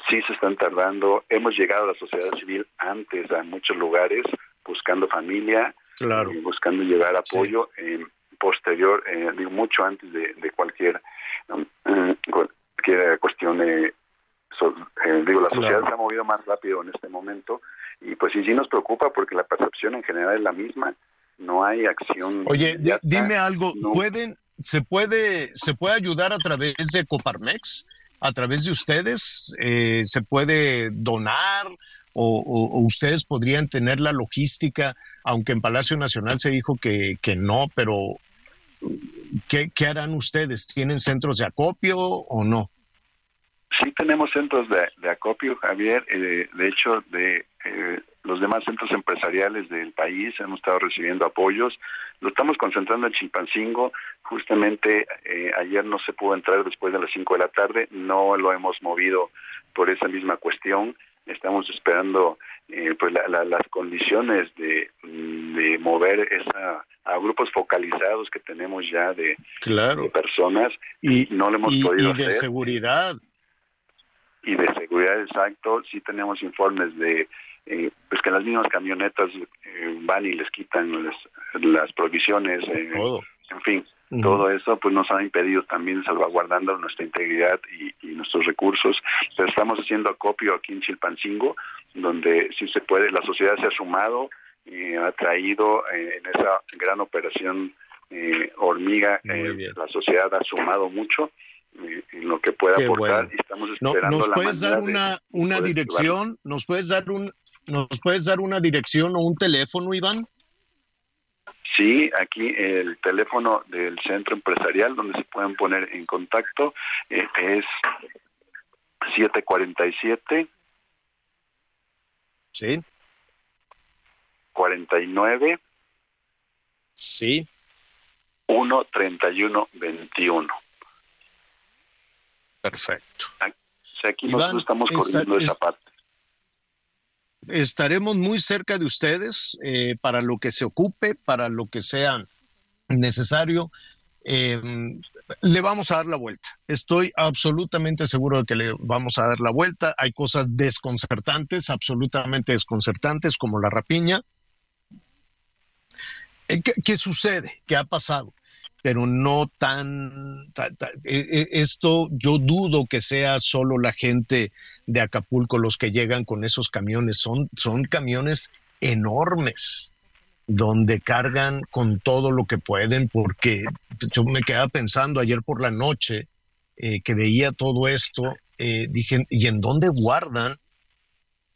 sí se están tardando. Hemos llegado a la sociedad civil antes a muchos lugares buscando familia,
claro.
Eh, buscando llevar apoyo. posterior, eh, digo, mucho antes de, cualquier, um, cualquier cuestión. Eh, digo, la sociedad se ha movido más rápido en este momento y pues sí, sí nos preocupa porque la percepción en general es la misma. No hay acción.
Oye, dime algo, ¿pueden, se puede, se puede ayudar a través de Coparmex? a través de ustedes? Eh, ¿Se puede donar o, ustedes podrían tener la logística, aunque en Palacio Nacional se dijo que, que no, pero ¿qué, harán ustedes? ¿Tienen centros de acopio o no?
Sí tenemos centros de, acopio, Javier. Eh, de hecho, de eh, los demás centros empresariales del país hemos estado recibiendo apoyos. Lo estamos concentrando en Chimpancingo. Justamente eh, ayer no se pudo entrar después de las 5 de la tarde. No lo hemos movido por esa misma cuestión. Estamos esperando eh, pues las condiciones de, mover esa a grupos focalizados que tenemos ya de, personas
y no lo hemos podido y de seguridad
y de seguridad exacto sí tenemos informes de eh, pues que las mismas camionetas eh, van y les quitan las, provisiones, eh, en fin, todo eso pues nos ha impedido también salvaguardando nuestra integridad y, nuestros recursos. Pero estamos haciendo acopio aquí en Chilpancingo, donde si se puede, la sociedad se ha sumado y ha traído en esa gran operación hormiga, la sociedad ha sumado mucho en lo que pueda aportar y estamos esperando
¿Nos puedes dar una, una dirección? ¿Nos puedes dar un, ¿Nos puedes dar una dirección o un teléfono, Iván?
Sí, aquí el teléfono del centro empresarial donde se pueden poner en contacto eh, es 747.
Sí.
49.
Sí.
131 21.
Perfecto.
Aquí, nosotros estamos corriendo esa parte
estaremos muy cerca de ustedes eh, para lo que se ocupe, para lo que sea necesario. Em, le vamos a dar la vuelta. Estoy absolutamente seguro de que le vamos a dar la vuelta. Hay cosas desconcertantes, absolutamente desconcertantes, como la rapiña. Eh, qué sucede? ¿Qué ha pasado? Pero no tan, e, e, esto yo dudo que sea solo la gente de Acapulco los que llegan con esos camiones, son, son camiones enormes donde cargan con todo lo que pueden, porque yo me quedaba pensando ayer por la noche eh, que veía todo esto, eh, dije, ¿y en dónde guardan?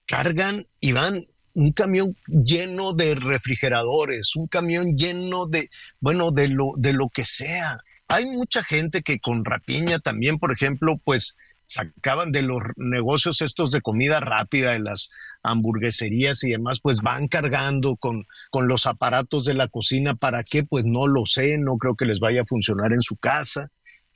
Cargan y van un camión lleno de refrigeradores, un camión lleno de, bueno, de lo, de lo que sea. Hay mucha gente que con rapiña también, por ejemplo, pues sacaban de los negocios estos de comida rápida, de las hamburgueserías y demás, pues van cargando con, con los aparatos de la cocina. ¿Para qué? Pues no lo sé, no creo que les vaya a funcionar en su casa.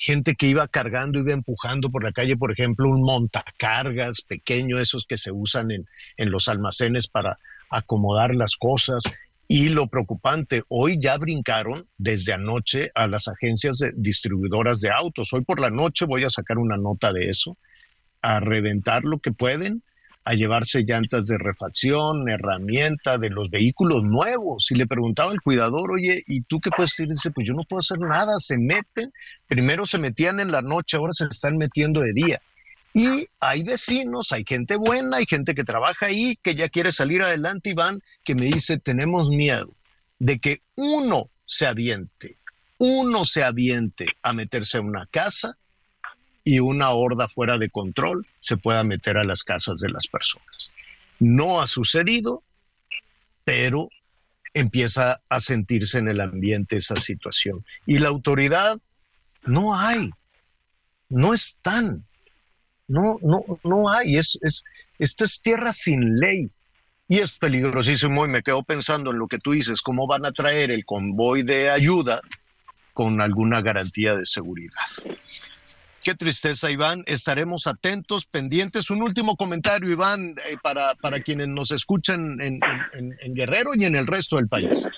Gente que iba cargando, iba empujando por la calle, por ejemplo, un montacargas pequeño, esos que se usan en, en los almacenes para acomodar las cosas. Y lo preocupante, hoy ya brincaron desde anoche a las agencias distribuidoras de autos. Hoy por la noche voy a sacar una nota de eso, a reventar lo que pueden, a llevarse llantas de refacción, herramienta de los vehículos nuevos. Y le preguntaba al cuidador, oye, ¿y tú qué puedes decir? Dice, pues yo no puedo hacer nada, se meten, primero se metían en la noche, ahora se están metiendo de día. Y hay vecinos, hay gente buena, hay gente que trabaja ahí, que ya quiere salir adelante, Iván, que me dice, tenemos miedo de que uno se aviente, uno se aviente a meterse a una casa y una horda fuera de control se pueda meter a las casas de las personas. No ha sucedido, pero empieza a sentirse en el ambiente esa situación. Y la autoridad no hay, no están. No, no, no hay. Es, es, esta es tierra sin ley. Y es peligrosísimo y me quedo pensando en lo que tú dices, cómo van a traer el convoy de ayuda con alguna garantía de seguridad. Qué tristeza, Iván. Estaremos atentos, pendientes. Un último comentario, Iván, eh, para, para quienes nos escuchan en, en, Guerrero y en el resto del país.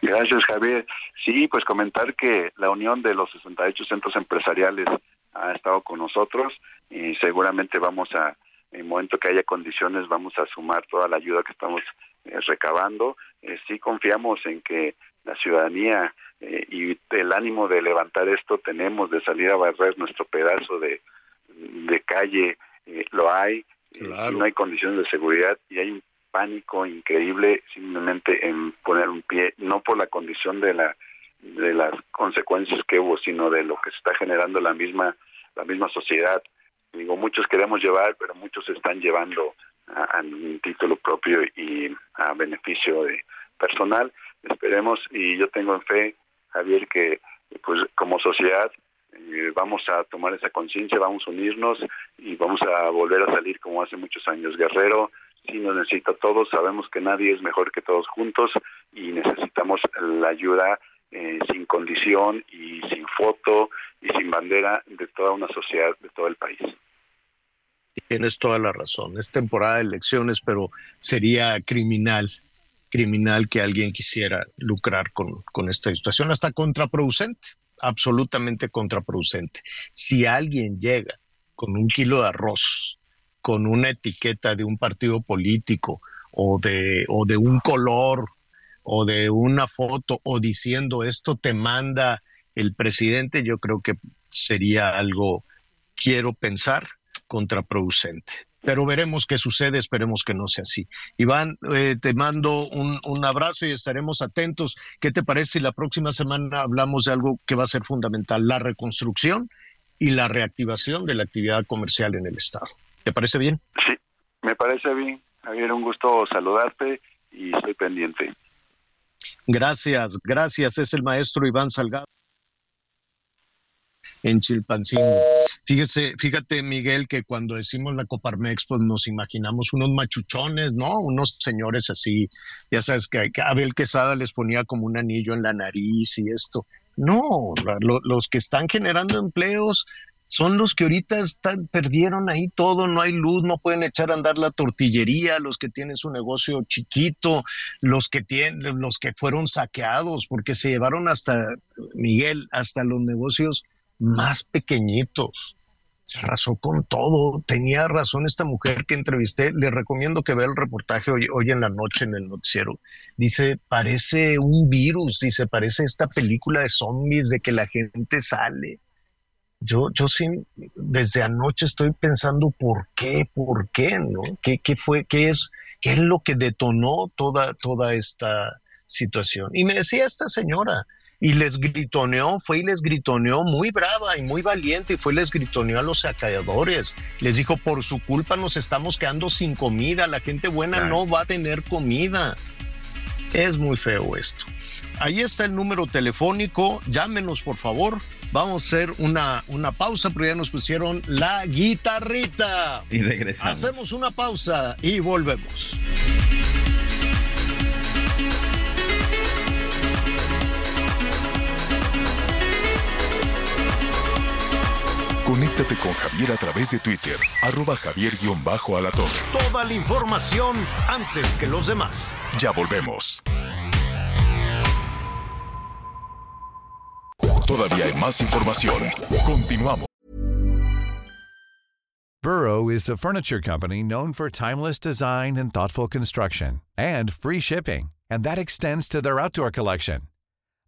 Gracias, Javier. Sí, pues comentar que la unión de los 68 centros empresariales ha estado con nosotros y seguramente vamos a, en el momento que haya condiciones, vamos a sumar toda la ayuda que estamos eh, recabando. Eh, sí confiamos en que la ciudadanía eh, y el ánimo de levantar esto tenemos, de salir a barrer nuestro pedazo de, de calle, lo hay, no hay condiciones de seguridad y hay un pánico increíble simplemente en poner un pie, no por la condición de la de las consecuencias que hubo, sino de lo que se está generando la misma la misma sociedad. Digo, muchos queremos llevar, pero muchos se están llevando a, un título propio y a beneficio de personal. Esperemos y yo tengo en fe, Javier, que pues como sociedad eh, vamos a tomar esa conciencia, vamos a unirnos y vamos a volver a salir como hace muchos años. Guerrero sí nos necesita todos, sabemos que nadie es mejor que todos juntos y necesitamos la ayuda eh, sin condición y sin foto y sin bandera de toda una sociedad, de todo el país.
Tienes toda la razón. Es temporada de elecciones, pero sería criminal, criminal que alguien quisiera lucrar con, con esta situación, hasta contraproducente, absolutamente contraproducente. Si alguien llega con un kilo de arroz, con una etiqueta de un partido político o de, o de un color o de una foto o diciendo esto te manda el presidente, yo creo que sería algo, quiero pensar, contraproducente. Pero veremos qué sucede, esperemos que no sea así. Iván, eh, te mando un, un, abrazo y estaremos atentos. ¿Qué te parece si la próxima semana hablamos de algo que va a ser fundamental, la reconstrucción y la reactivación de la actividad comercial en el Estado? ¿Te parece bien?
Sí, me parece bien. Javier, un gusto saludarte y estoy pendiente.
Gracias, gracias. Es el maestro Iván Salgado en Chilpancingo. Fíjese, fíjate, Miguel, que cuando decimos la Coparmex, pues nos imaginamos unos machuchones, ¿no? Unos señores así, ya sabes que, Abel Quesada les ponía como un anillo en la nariz y esto. No, los que están generando empleos son los que ahorita están, perdieron ahí todo, no hay luz, no pueden echar a andar la tortillería, los que tienen su negocio chiquito, los que tienen, los que fueron saqueados, porque se llevaron hasta, Miguel, hasta los negocios más pequeñitos. Se arrasó con todo. Tenía razón esta mujer que entrevisté. Le recomiendo que vea el reportaje hoy, hoy en la noche en el noticiero. Dice, parece un virus, dice, parece esta película de zombies de que la gente sale yo, yo sí, desde anoche estoy pensando por qué, por qué, ¿no? ¿Qué, qué fue, qué es, qué es lo que detonó toda, toda esta situación? Y me decía esta señora, y les gritoneó, fue y les gritoneó muy brava y muy valiente, y fue y les gritoneó a los saqueadores. Les dijo, por su culpa nos estamos quedando sin comida, la gente buena no va a tener comida. Es muy feo esto. Ahí está el número telefónico, llámenos por favor. Vamos a hacer una, una pausa, pero ya nos pusieron la guitarrita.
Y regresamos.
Hacemos una pausa y volvemos.
Conéctate con Javier a través de Twitter, arroba javier-alatón.
Toda la información antes que los demás.
Ya volvemos. Todavía hay más información. Continuamos.
Burrow is a furniture company known for timeless design and thoughtful construction and free shipping, and that extends to their outdoor collection.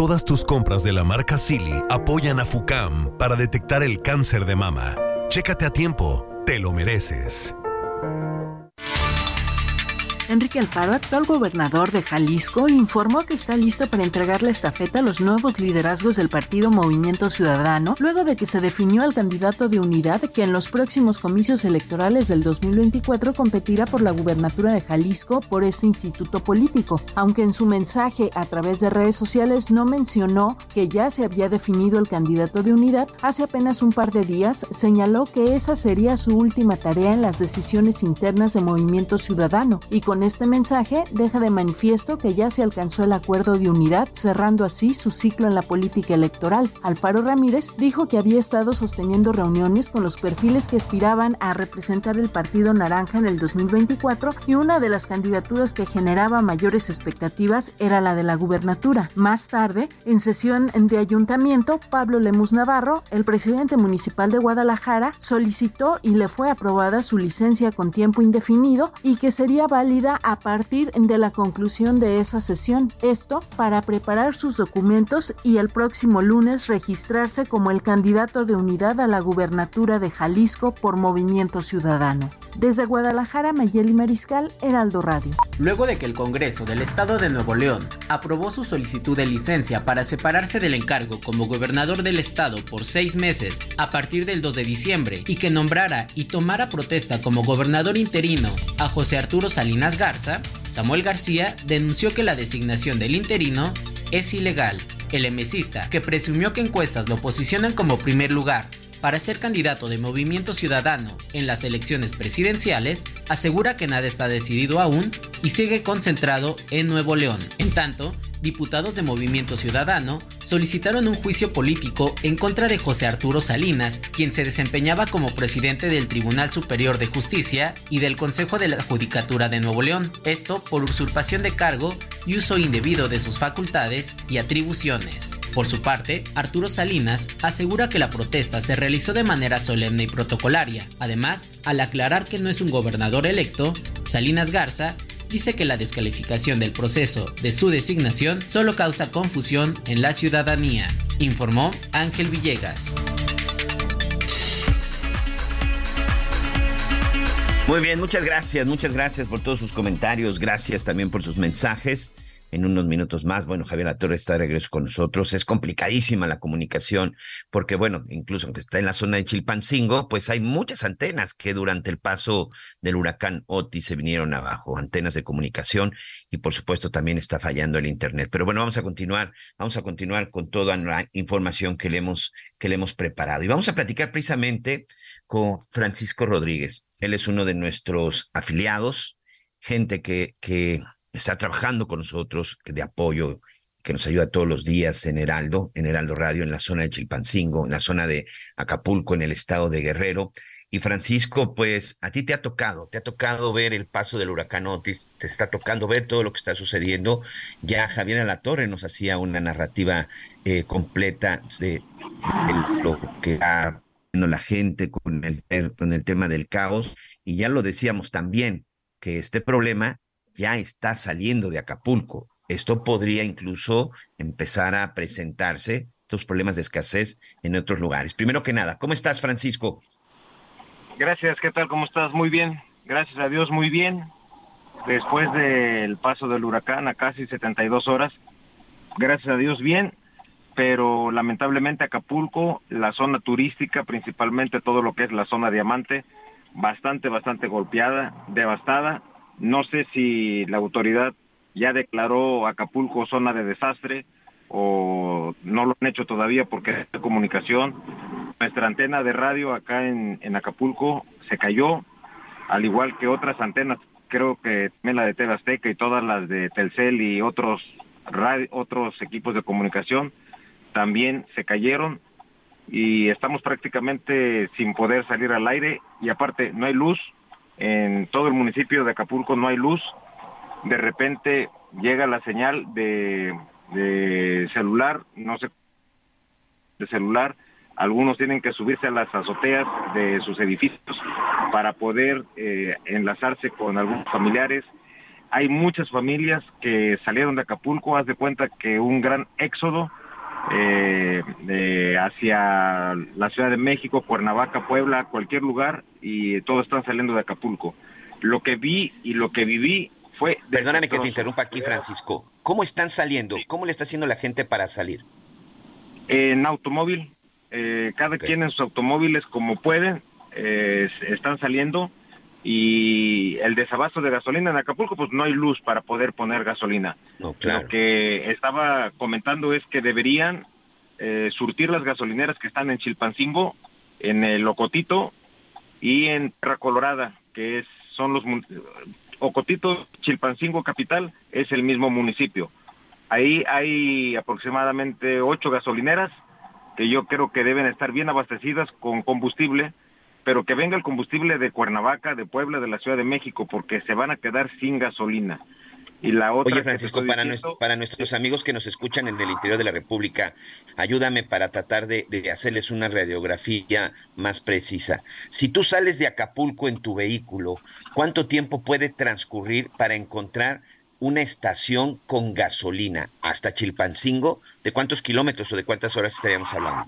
Todas tus compras de la marca Silly apoyan a FUCAM para detectar el cáncer de mama. Chécate a tiempo, te lo mereces.
Enrique Alfaro, actual gobernador de Jalisco, informó que está listo para entregar la estafeta a los nuevos liderazgos del partido Movimiento Ciudadano, luego de que se definió al candidato de unidad que en los próximos comicios electorales del 2024 competirá por la gubernatura de Jalisco por este instituto político, aunque en su mensaje a través de redes sociales no mencionó que ya se había definido el candidato de unidad, hace apenas un par de días señaló que esa sería su última tarea en las decisiones internas de Movimiento Ciudadano y con este mensaje deja de manifiesto que ya se alcanzó el acuerdo de unidad, cerrando así su ciclo en la política electoral. Alfaro Ramírez dijo que había estado sosteniendo reuniones con los perfiles que aspiraban a representar el Partido Naranja en el 2024 y una de las candidaturas que generaba mayores expectativas era la de la gubernatura. Más tarde, en sesión de ayuntamiento, Pablo Lemus Navarro, el presidente municipal de Guadalajara, solicitó y le fue aprobada su licencia con tiempo indefinido y que sería válida a partir de la conclusión de esa sesión. Esto para preparar sus documentos y el próximo lunes registrarse como el candidato de unidad a la gubernatura de Jalisco por Movimiento Ciudadano. Desde Guadalajara, Mayeli Mariscal, Heraldo Radio.
Luego de que el Congreso del Estado de Nuevo León aprobó su solicitud de licencia para separarse del encargo como gobernador del Estado por seis meses a partir del 2 de diciembre y que nombrara y tomara protesta como gobernador interino a José Arturo Salinas Garza, Samuel García denunció que la designación del interino es ilegal. El emesista, que presumió que encuestas lo posicionan como primer lugar para ser candidato de Movimiento Ciudadano en las elecciones presidenciales, asegura que nada está decidido aún y sigue concentrado en Nuevo León. En tanto, diputados de Movimiento Ciudadano solicitaron un juicio político en contra de José Arturo Salinas, quien se desempeñaba como presidente del Tribunal Superior de Justicia y del Consejo de la Judicatura de Nuevo León, esto por usurpación de cargo y uso indebido de sus facultades y atribuciones. Por su parte, Arturo Salinas asegura que la protesta se realizó de manera solemne y protocolaria. Además, al aclarar que no es un gobernador electo, Salinas Garza dice que la descalificación del proceso de su designación solo causa confusión en la ciudadanía, informó Ángel Villegas.
Muy bien, muchas gracias, muchas gracias por todos sus comentarios, gracias también por sus mensajes en unos minutos más. Bueno, Javier La Torre está de regreso con nosotros. Es complicadísima la comunicación porque, bueno, incluso aunque está en la zona de Chilpancingo, pues hay muchas antenas que durante el paso del huracán Otis se vinieron abajo, antenas de comunicación y por supuesto también está fallando el Internet. Pero bueno, vamos a continuar, vamos a continuar con toda la información que le hemos, que le hemos preparado. Y vamos a platicar precisamente con Francisco Rodríguez. Él es uno de nuestros afiliados, gente que, que está trabajando con nosotros de apoyo, que nos ayuda todos los días en Heraldo, en Heraldo Radio, en la zona de Chilpancingo, en la zona de Acapulco, en el estado de Guerrero. Y Francisco, pues a ti te ha tocado, te ha tocado ver el paso del huracán Otis, te está tocando ver todo lo que está sucediendo. Ya Javier Alatorre nos hacía una narrativa eh, completa de, lo que ha la gente con el, con el tema del caos. Y ya lo decíamos también, que este problema ya está saliendo de Acapulco. Esto podría incluso empezar a presentarse estos problemas de escasez en otros lugares. Primero que nada, ¿cómo estás, Francisco?
Gracias, ¿qué tal? ¿Cómo estás? Muy bien, gracias a Dios, muy bien. Después del paso del huracán a casi 72 horas, gracias a Dios, bien, pero lamentablemente Acapulco, la zona turística, principalmente todo lo que es la zona diamante, bastante, bastante golpeada, devastada. No sé si la autoridad ya declaró Acapulco zona de desastre o no lo han hecho todavía porque es comunicación. Nuestra antena de radio acá en, Acapulco se cayó, al igual que otras antenas, creo que también la de TV Azteca y todas las de Telcel y otros, otros equipos de comunicación también se cayeron y estamos prácticamente sin poder salir al aire y aparte no hay luz, en todo el municipio de Acapulco no hay luz, de repente llega la señal de, celular, no sé, de celular, algunos tienen que subirse a las azoteas de sus edificios para poder eh, enlazarse con algunos familiares. Hay muchas familias que salieron de Acapulco, haz de cuenta que un gran éxodo eh, hacia la Ciudad de México, Cuernavaca, Puebla, cualquier lugar, y todos están saliendo de Acapulco. Lo que vi y lo que viví fue...
Perdóname que te interrumpa aquí, Francisco. ¿Cómo están saliendo? ¿Cómo le está haciendo la gente para salir?
En automóvil. Eh, cada quien en sus automóviles como pueden, eh, están saliendo y el desabasto de gasolina en Acapulco, pues no hay luz para poder poner gasolina.
Lo
que estaba comentando es que deberían eh, surtir las gasolineras que están en Chilpancingo, en el Ocotito y en Terra Colorada, que es, son los Ocotito, Chilpancingo Capital, es el mismo municipio. Ahí hay aproximadamente ocho gasolineras que yo creo que deben estar bien abastecidas con combustible pero que venga el combustible de Cuernavaca, de Puebla, de la Ciudad de México, porque se van a quedar sin gasolina. Y la otra
Oye, Francisco, para, para, nuestros amigos que nos escuchan en el interior de la República, ayúdame para tratar de, de, hacerles una radiografía más precisa. Si tú sales de Acapulco en tu vehículo, ¿cuánto tiempo puede transcurrir para encontrar una estación con gasolina hasta Chilpancingo? ¿De cuántos kilómetros o de cuántas horas estaríamos hablando?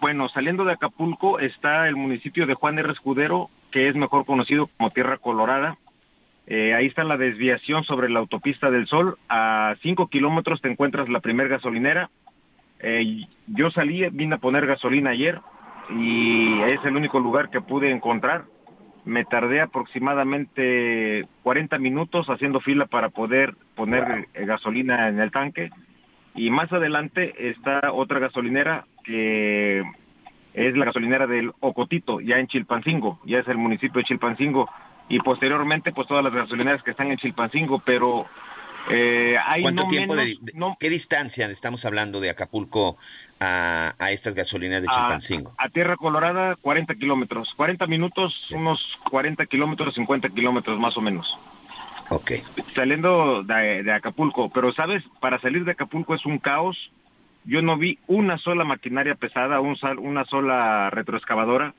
Bueno, saliendo de Acapulco está el municipio de Juan R. Escudero, que es mejor conocido como Tierra Colorada. Eh, ahí está la desviación sobre la autopista del Sol. A cinco kilómetros te encuentras la primer gasolinera. Eh, yo salí, vine a poner gasolina ayer y es el único lugar que pude encontrar. Me tardé aproximadamente 40 minutos haciendo fila para poder poner eh, gasolina en el tanque. Y más adelante está otra gasolinera que es la gasolinera del Ocotito, ya en Chilpancingo, ya es el municipio de Chilpancingo, y posteriormente pues todas las gasolineras que están en Chilpancingo, pero eh, hay
¿Cuánto tiempo de, qué distancia estamos hablando de Acapulco a, estas gasolineras de Chilpancingo?
A, Tierra Colorada 40 kilómetros, 40 minutos, unos 40 kilómetros, 50 kilómetros más o menos.
Ok.
Saliendo de, de Acapulco, pero sabes, para salir de Acapulco es un caos, yo no vi una sola maquinaria pesada, una sola retroexcavadora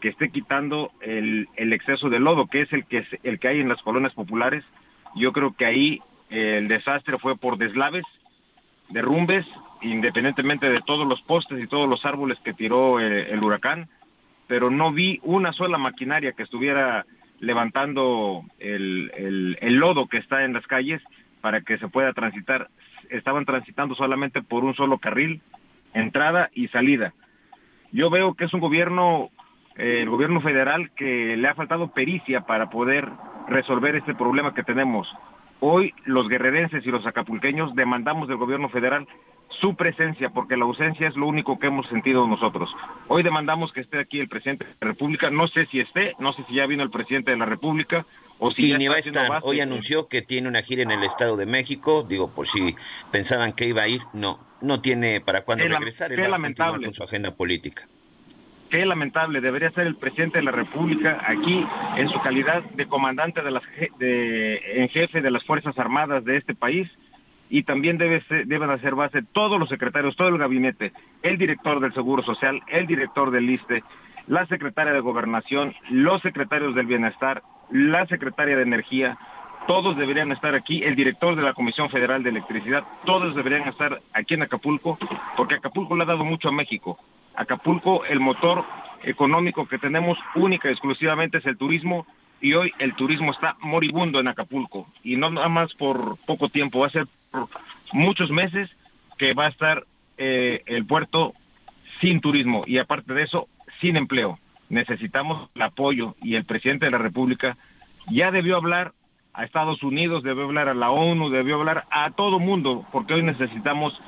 que esté quitando el, exceso de lodo, que es el que, hay en las colonias populares. Yo creo que ahí eh, el desastre fue por deslaves, derrumbes, independientemente de todos los postes y todos los árboles que tiró eh, el, huracán, pero no vi una sola maquinaria que estuviera levantando el lodo que está en las calles para que se pueda transitar estaban transitando solamente por un solo carril, entrada y salida. Yo veo que es un gobierno, eh, el gobierno federal, que le ha faltado pericia para poder resolver este problema que tenemos. Hoy los guerrerenses y los acapulqueños demandamos del gobierno federal su presencia, porque la ausencia es lo único que hemos sentido nosotros. Hoy demandamos que esté aquí el presidente de la República, no sé si esté, no sé si ya vino el presidente de la República, o si
y ni va a estar. Hoy anunció que tiene una gira en el Estado de México. Digo, por si pensaban que iba a ir, no, no tiene para cuándo regresar.
Él lamentable.
con su agenda política.
Qué lamentable. Debería ser el presidente de la República aquí en su calidad de comandante de las de, en jefe de las fuerzas armadas de este país y también debe deben hacer base todos los secretarios, todo el gabinete, el director del Seguro Social, el director del ISTE, la secretaria de Gobernación, los secretarios del Bienestar, la secretaria de Energía, todos deberían estar aquí, el director de la Comisión Federal de Electricidad, todos deberían estar aquí en Acapulco, porque Acapulco le ha dado mucho a México. Acapulco, el motor económico que tenemos única y exclusivamente es el turismo, y hoy el turismo está moribundo en Acapulco, y no nada más por poco tiempo, va a ser por muchos meses que va a estar eh, el puerto sin turismo, y aparte de eso, sin empleo. Necesitamos el apoyo, y el presidente de la República ya debió hablar a Estados Unidos, debió hablar a la ONU, debió hablar a todo mundo, porque hoy necesitamos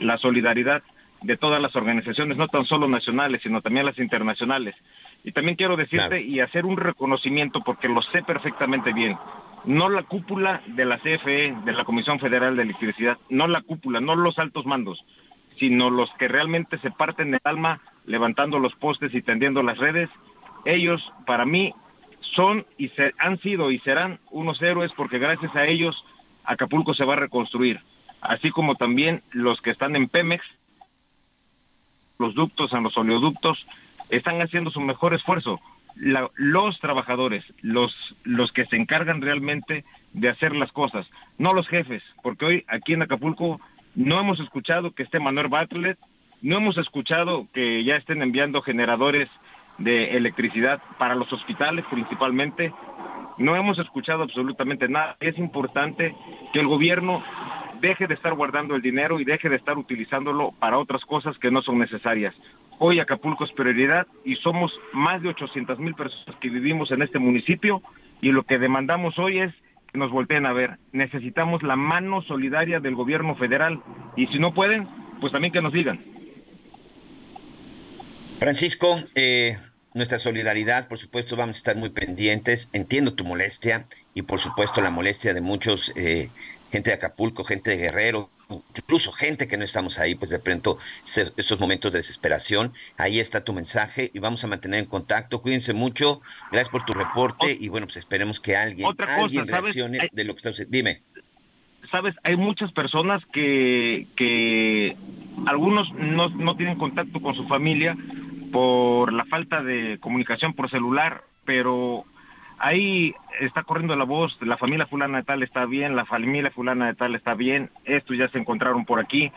la solidaridad de todas las organizaciones, no tan solo nacionales, sino también las internacionales. Y también quiero decirte y hacer un reconocimiento, porque lo sé perfectamente bien, no la cúpula de la CFE, de la Comisión Federal de Electricidad, no la cúpula, no los altos mandos, sino los que realmente se parten el alma levantando los postes y tendiendo las redes. Ellos, para mí, son y se, han sido y serán unos héroes porque gracias a ellos Acapulco se va a reconstruir, así como también los que están en Pemex, los ductos, en los oleoductos, están haciendo su mejor esfuerzo. los trabajadores, los, los que se encargan realmente de hacer las cosas, no los jefes, porque hoy aquí en Acapulco no hemos escuchado que esté Manuel Bartlett, no hemos escuchado que ya estén enviando generadores de electricidad para los hospitales principalmente. No hemos escuchado absolutamente nada. Es importante que el gobierno deje de estar guardando el dinero y deje de estar utilizándolo para otras cosas que no son necesarias. Hoy Acapulco es prioridad y somos más de 800 mil personas que vivimos en este municipio y lo que demandamos hoy es nos volteen a ver. Necesitamos la mano solidaria del gobierno federal y si no pueden, pues también que nos digan.
Francisco, eh, nuestra solidaridad, por supuesto, vamos a estar muy pendientes. Entiendo tu molestia y por supuesto la molestia de muchos, eh, gente de Acapulco, gente de Guerrero, incluso gente que no estamos ahí, pues de pronto estos momentos de desesperación. Ahí está tu mensaje y vamos a mantener en contacto. Cuídense mucho. Gracias por tu reporte y bueno, pues esperemos que alguien, alguien reaccione de lo que está sucediendo. Dime.
Sabes, hay muchas personas que, que algunos no, no tienen contacto con su familia por la falta de comunicación por celular, pero ahí está corriendo la voz, la familia fulana de tal está bien, la familia fulana de tal está bien, estos ya se encontraron por aquí,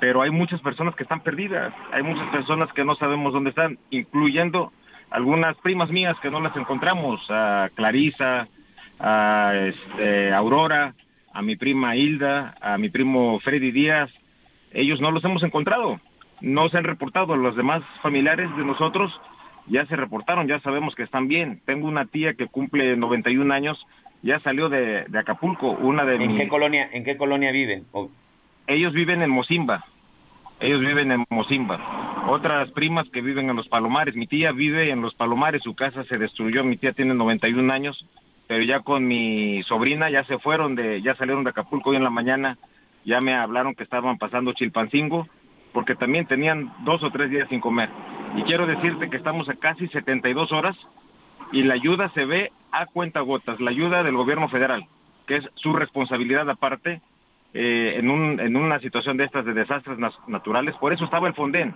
pero hay muchas personas que están perdidas, hay muchas personas que no sabemos dónde están, incluyendo algunas primas mías que no las encontramos, a Clarisa, a este, Aurora, a mi prima Hilda, a mi primo Freddy Díaz, ellos no los hemos encontrado no se han reportado. Los demás familiares de nosotros ya se reportaron, ya sabemos que están bien. Tengo una tía que cumple 91 años, ya salió de, Acapulco, una de
¿En qué colonia, en qué colonia viven?
Ellos viven en Mozimba. Ellos viven en Mozimba. Otras primas que viven en los Palomares. Mi tía vive en los Palomares, su casa se destruyó, mi tía tiene 91 años, pero ya con mi sobrina ya se fueron de, ya salieron de Acapulco hoy en la mañana, ya me hablaron que estaban pasando Chilpancingo porque también tenían dos o tres días sin comer. Y quiero decirte que estamos a casi 72 horas y la ayuda se ve a cuenta gotas, la ayuda del gobierno federal, que es su responsabilidad aparte eh, en, un, en una situación de estas de desastres naturales. Por eso estaba el Fonden.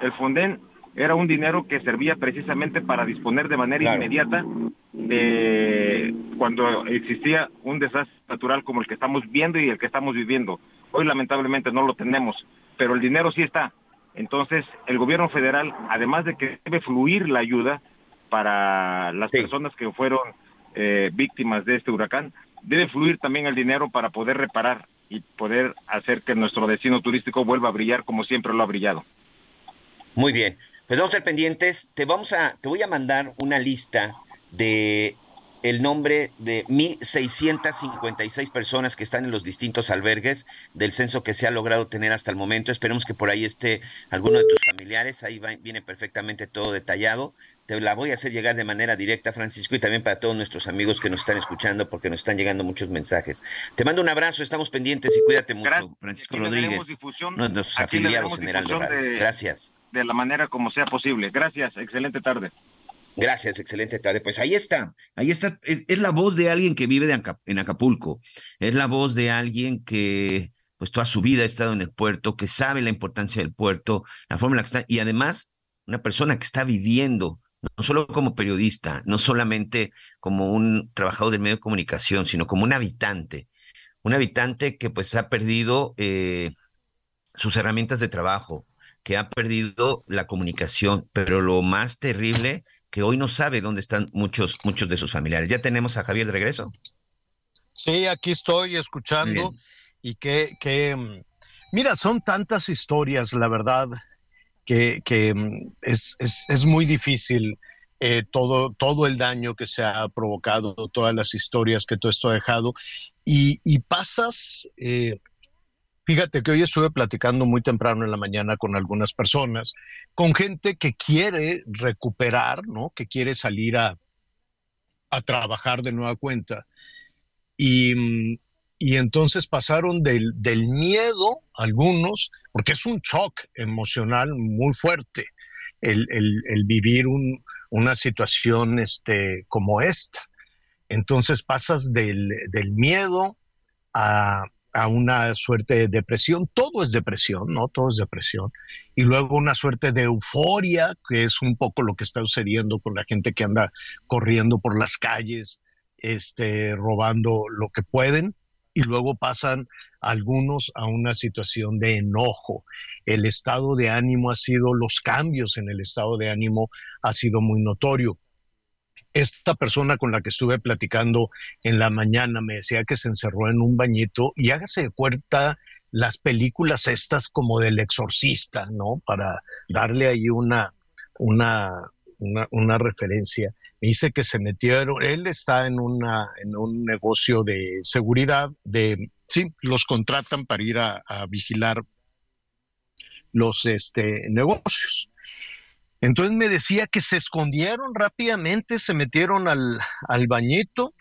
El Fonden era un dinero que servía precisamente para disponer de manera inmediata de cuando existía un desastre natural como el que estamos viendo y el que estamos viviendo. Hoy lamentablemente no lo tenemos pero el dinero sí está. Entonces, el gobierno federal, además de que debe fluir la ayuda para las personas que fueron eh, víctimas de este huracán, debe fluir también el dinero para poder reparar y poder hacer que nuestro destino turístico vuelva a brillar como siempre lo ha brillado.
Muy bien, pues vamos a ser pendientes. Te vamos a, te voy a mandar una lista de el nombre de 1.656 personas que están en los distintos albergues del censo que se ha logrado tener hasta el momento. Esperemos que por ahí esté alguno de tus familiares. Ahí viene perfectamente todo detallado. Te la voy a hacer llegar de manera directa, Francisco, y también para todos nuestros amigos que nos están escuchando, porque nos están llegando muchos mensajes. Te mando un abrazo, estamos pendientes y cuídate mucho, Francisco Rodríguez, uno de nuestros afiliados en Heraldo Gracias.
De la manera como sea posible. Gracias, excelente tarde.
Gracias, excelente tarde. Pues ahí está, ahí está, es, la voz de alguien que vive en Acapulco, es la voz de alguien que pues toda su vida ha estado en el puerto, que sabe la importancia del puerto, la forma en la que está, y además una persona que está viviendo no solo como periodista, no solamente como un trabajador del medio de comunicación, sino como un habitante, un habitante que pues ha perdido eh, sus herramientas de trabajo, que ha perdido la comunicación, pero lo más terrible, que hoy no sabe dónde están muchos, muchos de sus familiares. ¿Ya tenemos a Javier de regreso?
Sí, aquí estoy escuchando y que, que, mira, son tantas historias, la verdad, que, que mm, es, es, es, muy difícil eh, todo, todo el daño que se ha provocado, todas las historias que todo esto ha dejado, y, y pasas, eh, fíjate que hoy estuve platicando muy temprano en la mañana con algunas personas, con gente que quiere recuperar, ¿no? Que quiere salir a, a trabajar de nueva cuenta. Y, y entonces pasaron del, del, miedo, algunos, porque es un shock emocional muy fuerte el, el, el vivir un, una situación este, como esta. Entonces pasas del, del miedo a, a, una suerte de depresión, todo es depresión, ¿no? Todo es depresión. Y luego una suerte de euforia, que es un poco lo que está sucediendo con la gente que anda corriendo por las calles, este, robando lo que pueden y luego pasan algunos a una situación de enojo. El estado de ánimo ha sido, los cambios en el estado de ánimo ha sido muy notorio. Esta persona con la que estuve platicando en la mañana me decía que se encerró en un bañito y hágase de cuenta las películas estas como del exorcista, ¿no? Para darle ahí una, una, una, referencia dice que se metieron, él está en, una, en un negocio de seguridad, de, sí, los contratan para ir a, vigilar los este, negocios. Entonces me decía que se escondieron rápidamente, se metieron al, al bañito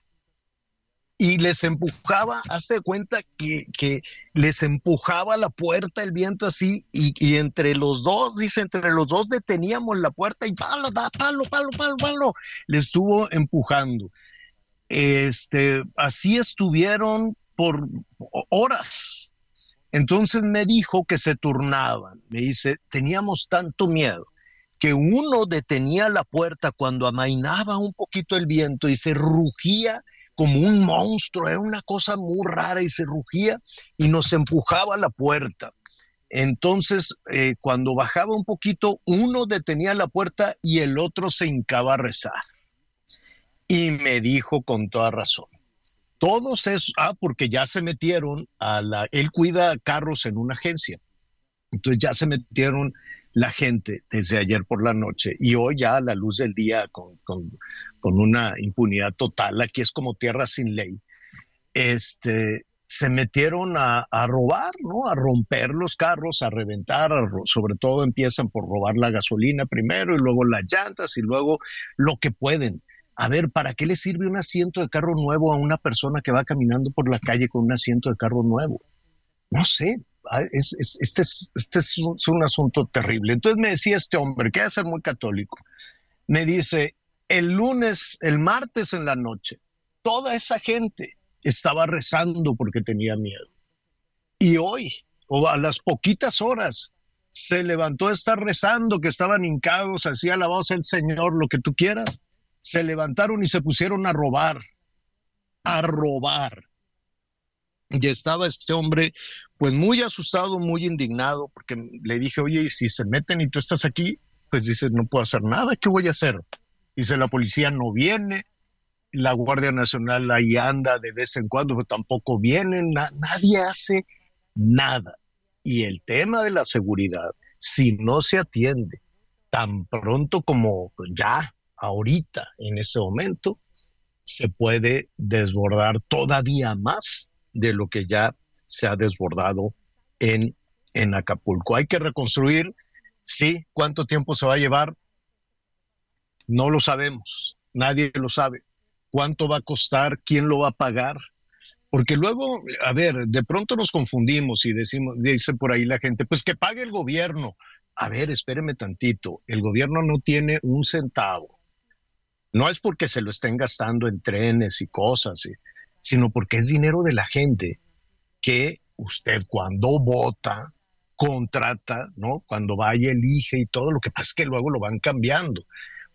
y les empujaba, hazte cuenta que, que, les empujaba la puerta el viento así y, y, entre los dos, dice, entre los dos deteníamos la puerta y palo, palo, palo, palo, palo, le estuvo empujando. Este, así estuvieron por horas. Entonces me dijo que se turnaban. Me dice, teníamos tanto miedo que uno detenía la puerta cuando amainaba un poquito el viento y se rugía como un monstruo, era una cosa muy rara y se rugía y nos empujaba a la puerta. Entonces, eh, cuando bajaba un poquito, uno detenía la puerta y el otro se hincaba a rezar. Y me dijo con toda razón, todos esos, ah, porque ya se metieron a la, él cuida carros en una agencia, entonces ya se metieron la gente desde ayer por la noche y hoy ya a la luz del día con, con, una impunidad total, aquí es como tierra sin ley, este, se metieron a, a, robar, ¿no? A romper los carros, a reventar, sobre todo empiezan por robar la gasolina primero y luego las llantas y luego lo que pueden. A ver, ¿para qué le sirve un asiento de carro nuevo a una persona que va caminando por la calle con un asiento de carro nuevo? No sé, Ah, es, este, es, este es un, asunto terrible. Entonces me decía este hombre, que debe ser muy católico, me dice, el lunes, el martes en la noche, toda esa gente estaba rezando porque tenía miedo. Y hoy, o a las poquitas horas, se levantó a estar rezando, que estaban hincados, la voz el Señor, lo que tú quieras. Se levantaron y se pusieron a robar, a robar y estaba este hombre pues muy asustado, muy indignado, porque le dije, oye, y si se meten y tú estás aquí, pues dice, no puedo hacer nada, ¿qué voy a hacer? Dice, la policía no viene, la Guardia Nacional ahí anda de vez en cuando, pero tampoco vienen, nadie hace nada. Y el tema de la seguridad, si no se atiende tan pronto como ya, ahorita, en este momento, se puede desbordar todavía más de lo que ya se ha desbordado en, en Acapulco. Hay que reconstruir, sí, ¿cuánto tiempo se va a llevar? No lo sabemos, nadie lo sabe. ¿Cuánto va a costar? ¿Quién lo va a pagar? Porque luego, a ver, de pronto nos confundimos y decimos, dice por ahí la gente, pues que pague el gobierno. A ver, espéreme tantito, el gobierno no tiene un centavo. No es porque se lo estén gastando en trenes y cosas, sino porque es dinero de la gente que usted cuando vota, contrata, ¿no? Cuando vaya, elige y todo, lo que pasa es que luego lo van cambiando.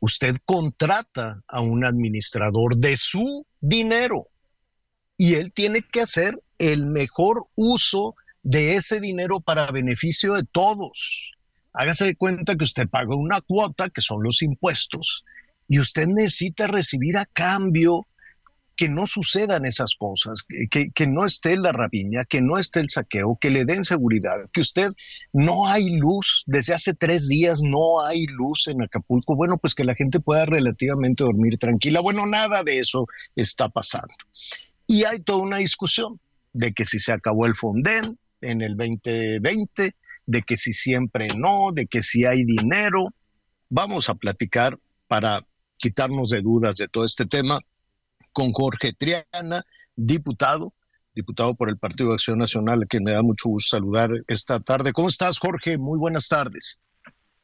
usted contrata a un administrador de su dinero y él tiene que hacer el mejor uso de ese dinero para beneficio de todos. Hágase de cuenta que usted paga una cuota, que son los impuestos, y usted necesita recibir a cambio que no sucedan esas cosas, que, no esté la rapiña, que no esté el saqueo, que le den seguridad, que usted no hay luz, desde hace tres días no hay luz en Acapulco, bueno, pues que la gente pueda relativamente dormir tranquila. Bueno, nada de eso está pasando. Y hay toda una discusión de que si se acabó el Fonden en el 2020, de que si siempre no, de que si hay dinero. Vamos a platicar para quitarnos de dudas de todo este tema con Jorge Triana, diputado, diputado por el Partido de Acción Nacional, a quien me da mucho gusto saludar esta tarde. ¿Cómo estás, Jorge? Muy buenas tardes.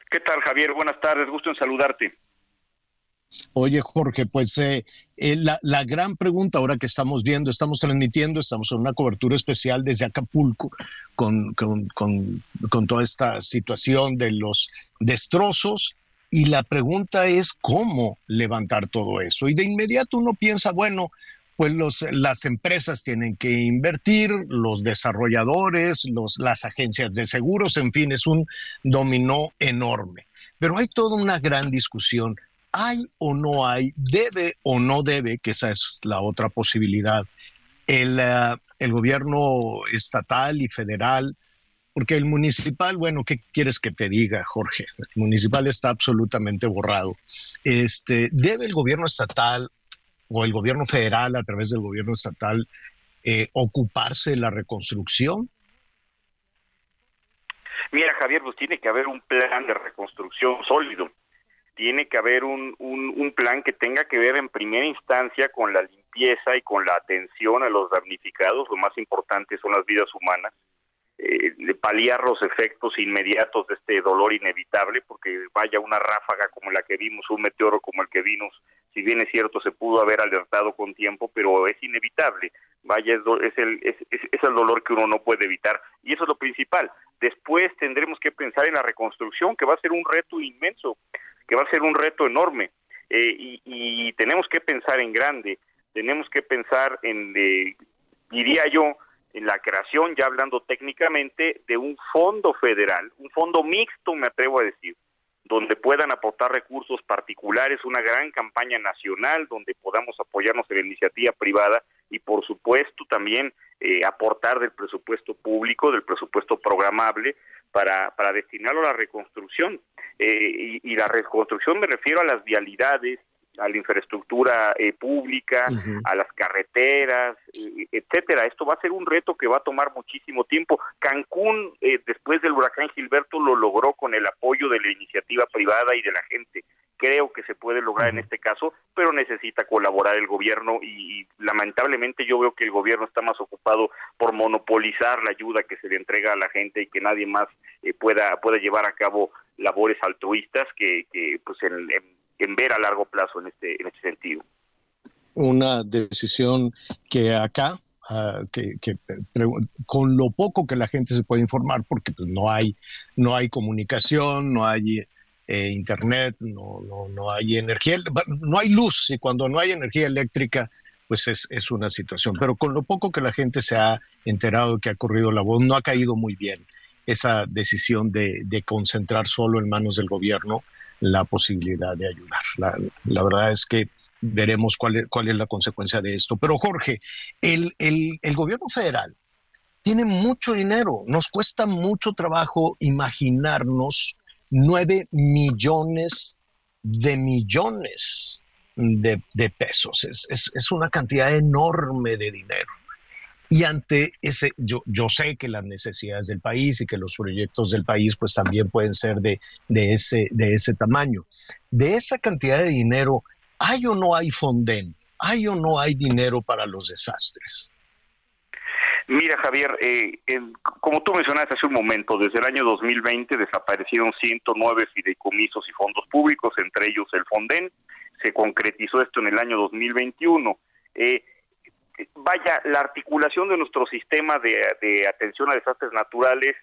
¿Qué tal, Javier? Buenas tardes, gusto en saludarte.
Oye, Jorge, pues eh, eh, la, la, gran pregunta ahora que estamos viendo, estamos transmitiendo, estamos en una cobertura especial desde Acapulco con, con, con, con toda esta situación de los destrozos y la pregunta es cómo levantar todo eso. Y de inmediato uno piensa, bueno, pues los, las empresas tienen que invertir, los desarrolladores, los, las agencias de seguros, en fin, es un dominó enorme. Pero hay toda una gran discusión. ¿Hay o no hay, debe o no debe, que esa es la otra posibilidad, el, uh, el gobierno estatal y federal porque el municipal, bueno, ¿qué quieres que te diga, Jorge? El municipal está absolutamente borrado. Este, ¿Debe el gobierno estatal o el gobierno federal a través del gobierno estatal eh, ocuparse de la reconstrucción?
Mira, Javier, pues tiene que haber un plan de reconstrucción sólido. Tiene que haber un, plan que tenga que ver en primera instancia con la limpieza y con la atención a los damnificados. Lo más importante son las vidas humanas eh, paliar los efectos inmediatos de este dolor inevitable, porque vaya una ráfaga como la que vimos, un meteoro como el que vimos, si bien es cierto se pudo haber alertado con tiempo, pero es inevitable, vaya es, el, es, es el dolor que uno no puede evitar, y eso es lo principal. Después tendremos que pensar en la reconstrucción, que va a ser un reto inmenso, que va a ser un reto enorme, eh, y, y, tenemos que pensar en grande, tenemos que pensar en, eh, diría yo, la creación, ya hablando técnicamente, de un fondo federal, un fondo mixto, me atrevo a decir, donde puedan aportar recursos particulares, una gran campaña nacional donde podamos apoyarnos en la iniciativa privada y por supuesto también eh, aportar del presupuesto público, del presupuesto programable para, para destinarlo a la reconstrucción. Eh, y la reconstrucción me refiero a las vialidades, a la infraestructura eh, pública, a las carreteras, eh, etcétera. Esto va a ser un reto que va a tomar muchísimo tiempo. Cancún, eh, después del huracán Gilberto, lo logró con el apoyo de la iniciativa privada y de la gente. Creo que se puede lograr en este caso, pero necesita colaborar el gobierno y, y, lamentablemente yo veo que el gobierno está más ocupado por monopolizar la ayuda que se le entrega a la gente y que nadie más pueda pueda llevar a cabo labores altruistas que, que pues en, en en ver a largo plazo en este, en este sentido.
Una decisión que acá, uh, que, con lo poco que la gente se puede informar, porque pues, no, hay, no hay comunicación, no hay eh, internet, no, no, no hay energía, no hay luz, y cuando no hay energía eléctrica, pues es, es una situación. Pero con lo poco que la gente se ha enterado que ha corrido la voz, no ha caído muy bien esa decisión de, de concentrar solo en manos del gobierno la posibilidad de ayudar. La, la verdad es que veremos cuál es, cuál es, la consecuencia de esto. Pero Jorge, el, el, el gobierno federal tiene mucho dinero, nos cuesta mucho trabajo imaginarnos nueve millones de millones de, de pesos. Es, es, es, una cantidad enorme de dinero. Y ante ese, yo, yo sé que las necesidades del país y que los proyectos del país pues también pueden ser de, de, ese, de ese tamaño. De esa cantidad de dinero, ¿hay o no hay Fonden? ¿Hay o no hay dinero para los desastres?
Mira, Javier, eh, como tú mencionaste hace un momento, desde el año 2020 desaparecieron 109 fideicomisos y fondos públicos, entre ellos el Fonden. Se concretizó esto en el año 2021. Eh, vaya, la articulación de nuestro sistema de, de atención a desastres naturales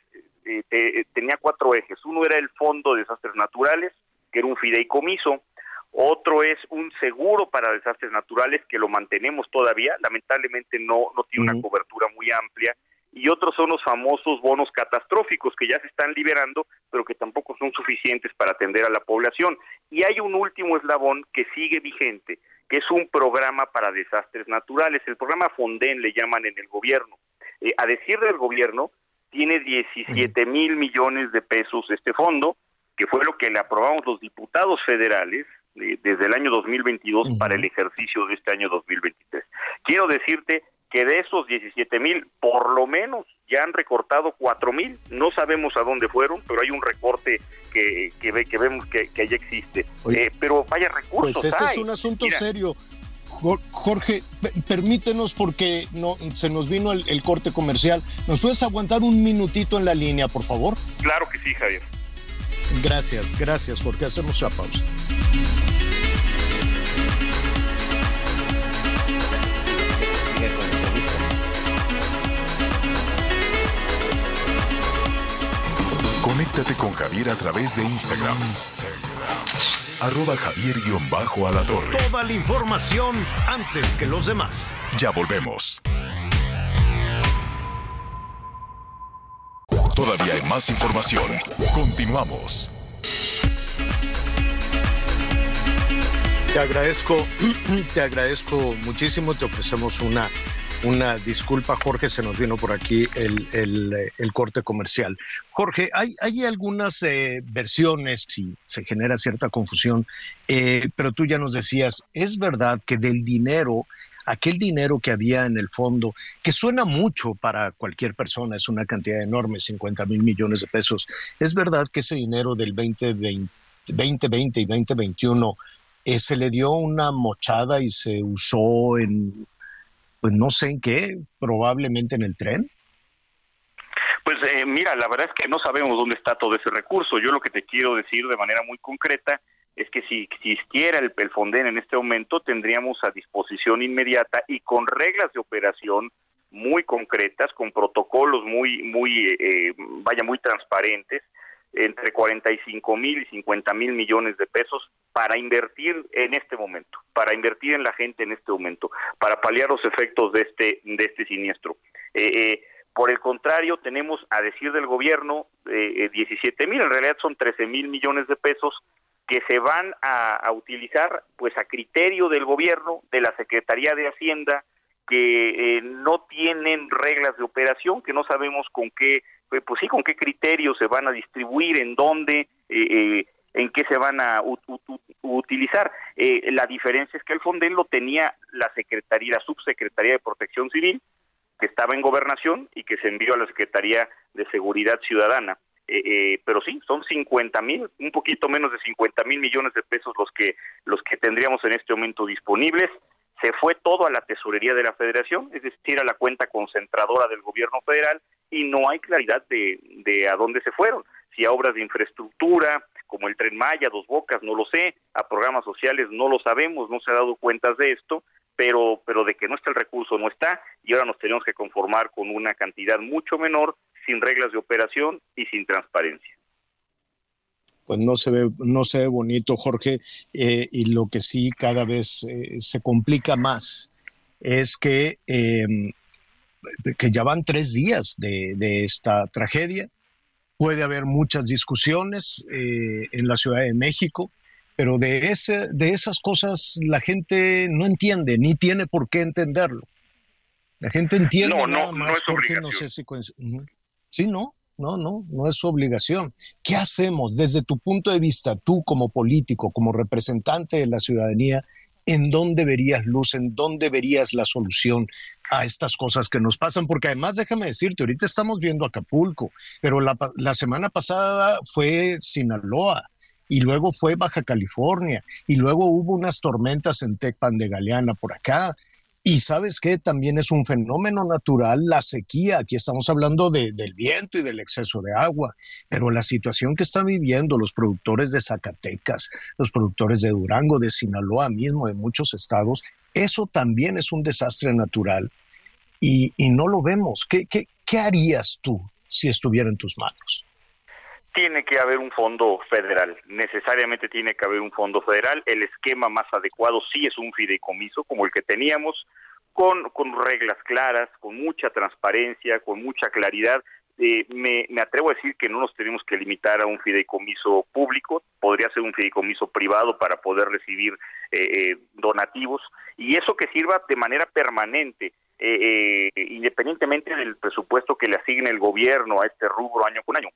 eh, te, tenía cuatro ejes. Uno era el Fondo de Desastres Naturales, que era un fideicomiso. otro es un seguro para desastres naturales que lo mantenemos todavía, lamentablemente no, no tiene una cobertura muy amplia, y otros son los famosos bonos catastróficos que ya se están liberando, pero que tampoco son suficientes para atender a la población. Y hay un último eslabón que sigue vigente, que es un programa para desastres naturales, el programa Fonden le llaman en el gobierno. Eh, a decir del gobierno, tiene 17 mil millones de pesos este fondo, que fue lo que le aprobamos los diputados federales eh, desde el año 2022 para el ejercicio de este año 2023. Quiero decirte que de esos 17 mil, por lo menos ya han recortado 4 mil. No sabemos a dónde fueron, pero hay un recorte que, que, ve, que vemos que, que ya existe. Eh, pero vaya recursos.
Pues ese es un asunto serio. Jorge, permítenos porque no se nos vino el, el, corte comercial. ¿Nos puedes aguantar un minutito en la línea, por favor?
Claro que sí, Javier.
Gracias, gracias, porque hacemos la pausa.
Conéctate con Javier a través de Instagram. Arroba Javier-Alatorre.
Toda la información antes que los demás.
Ya volvemos. Todavía hay más información. Continuamos.
Te agradezco, te agradezco muchísimo. Te ofrecemos una una disculpa, Jorge, se nos vino por aquí el, el, corte comercial. Jorge, hay, hay algunas eh, versiones y se genera cierta confusión, eh, pero tú ya nos decías, es verdad que del dinero, aquel dinero que había en el fondo, que suena mucho para cualquier persona, es una cantidad enorme, 50 mil millones de pesos, es verdad que ese dinero del 2020, 2020 y 2021 eh, se le dio una mochada y se usó en pues no sé en qué, probablemente en el tren.
Pues eh, mira, la verdad es que no sabemos dónde está todo ese recurso. Yo lo que te quiero decir de manera muy concreta es que si existiera el, el en este momento, tendríamos a disposición inmediata y con reglas de operación muy concretas, con protocolos muy, muy, eh, eh vaya, muy transparentes, entre 45 mil y 50 mil millones de pesos para invertir en este momento, para invertir en la gente en este momento, para paliar los efectos de este, de este siniestro. Eh, eh, por el contrario, tenemos, a decir del gobierno, eh, 17 mil, en realidad son 13 mil millones de pesos que se van a, a, utilizar pues a criterio del gobierno, de la Secretaría de Hacienda, que eh, no tienen reglas de operación, que no sabemos con qué pues, pues sí, con qué criterios se van a distribuir, en dónde, eh, eh, en qué se van a utilizar. Eh, la diferencia es que el Fonden lo tenía la Secretaría, la Subsecretaría de Protección Civil, que estaba en gobernación y que se envió a la Secretaría de Seguridad Ciudadana. pero sí, son 50 mil, un poquito menos de 50 mil millones de pesos los que, los que tendríamos en este momento disponibles se fue todo a la tesorería de la federación, es decir, a la cuenta concentradora del gobierno federal, y no hay claridad de, de a dónde se fueron, si a obras de infraestructura, como el tren Maya, Dos Bocas, no lo sé, a programas sociales no lo sabemos, no se ha dado cuentas de esto, pero, pero de que no está el recurso no está, y ahora nos tenemos que conformar con una cantidad mucho menor, sin reglas de operación y sin transparencia.
Pues no se ve, no se ve bonito, Jorge, eh, y lo que sí cada vez eh, se complica más es que, em, que ya van tres días de, de, esta tragedia. Puede haber muchas discusiones eh, en la Ciudad de México, pero de, ese, de esas cosas la gente no entiende, ni tiene por qué entenderlo. La gente entiende
no,
nada
no,
más
no es
porque no sé si... Sí, no, no, no, no es su obligación. ¿Qué hacemos desde tu punto de vista, tú como político, como representante de la ciudadanía? ¿En dónde verías luz? ¿En dónde verías la solución a estas cosas que nos pasan? Porque además, déjame decirte, ahorita estamos viendo Acapulco, pero la, la semana pasada fue Sinaloa, y luego fue Baja California, y luego hubo unas tormentas en Tecpan de Galeana por acá, y sabes que también es un fenómeno natural la sequía. Aquí estamos hablando de, del viento y del exceso de agua, pero la situación que están viviendo los productores de Zacatecas, los productores de Durango, de Sinaloa mismo, de muchos estados, eso también es un desastre natural y, y no lo vemos. ¿Qué, qué, harías tú si estuviera en tus manos?
tiene que haber un fondo federal, necesariamente tiene que haber un fondo federal. El esquema más adecuado sí es un fideicomiso como el que teníamos, con, con reglas claras, con mucha transparencia, con mucha claridad. Eh, me, atrevo a decir que no nos tenemos que limitar a un fideicomiso público, podría ser un fideicomiso privado para poder recibir eh, eh, donativos y eso que sirva de manera permanente, independientemente del presupuesto que le asigne el gobierno a este rubro año con año.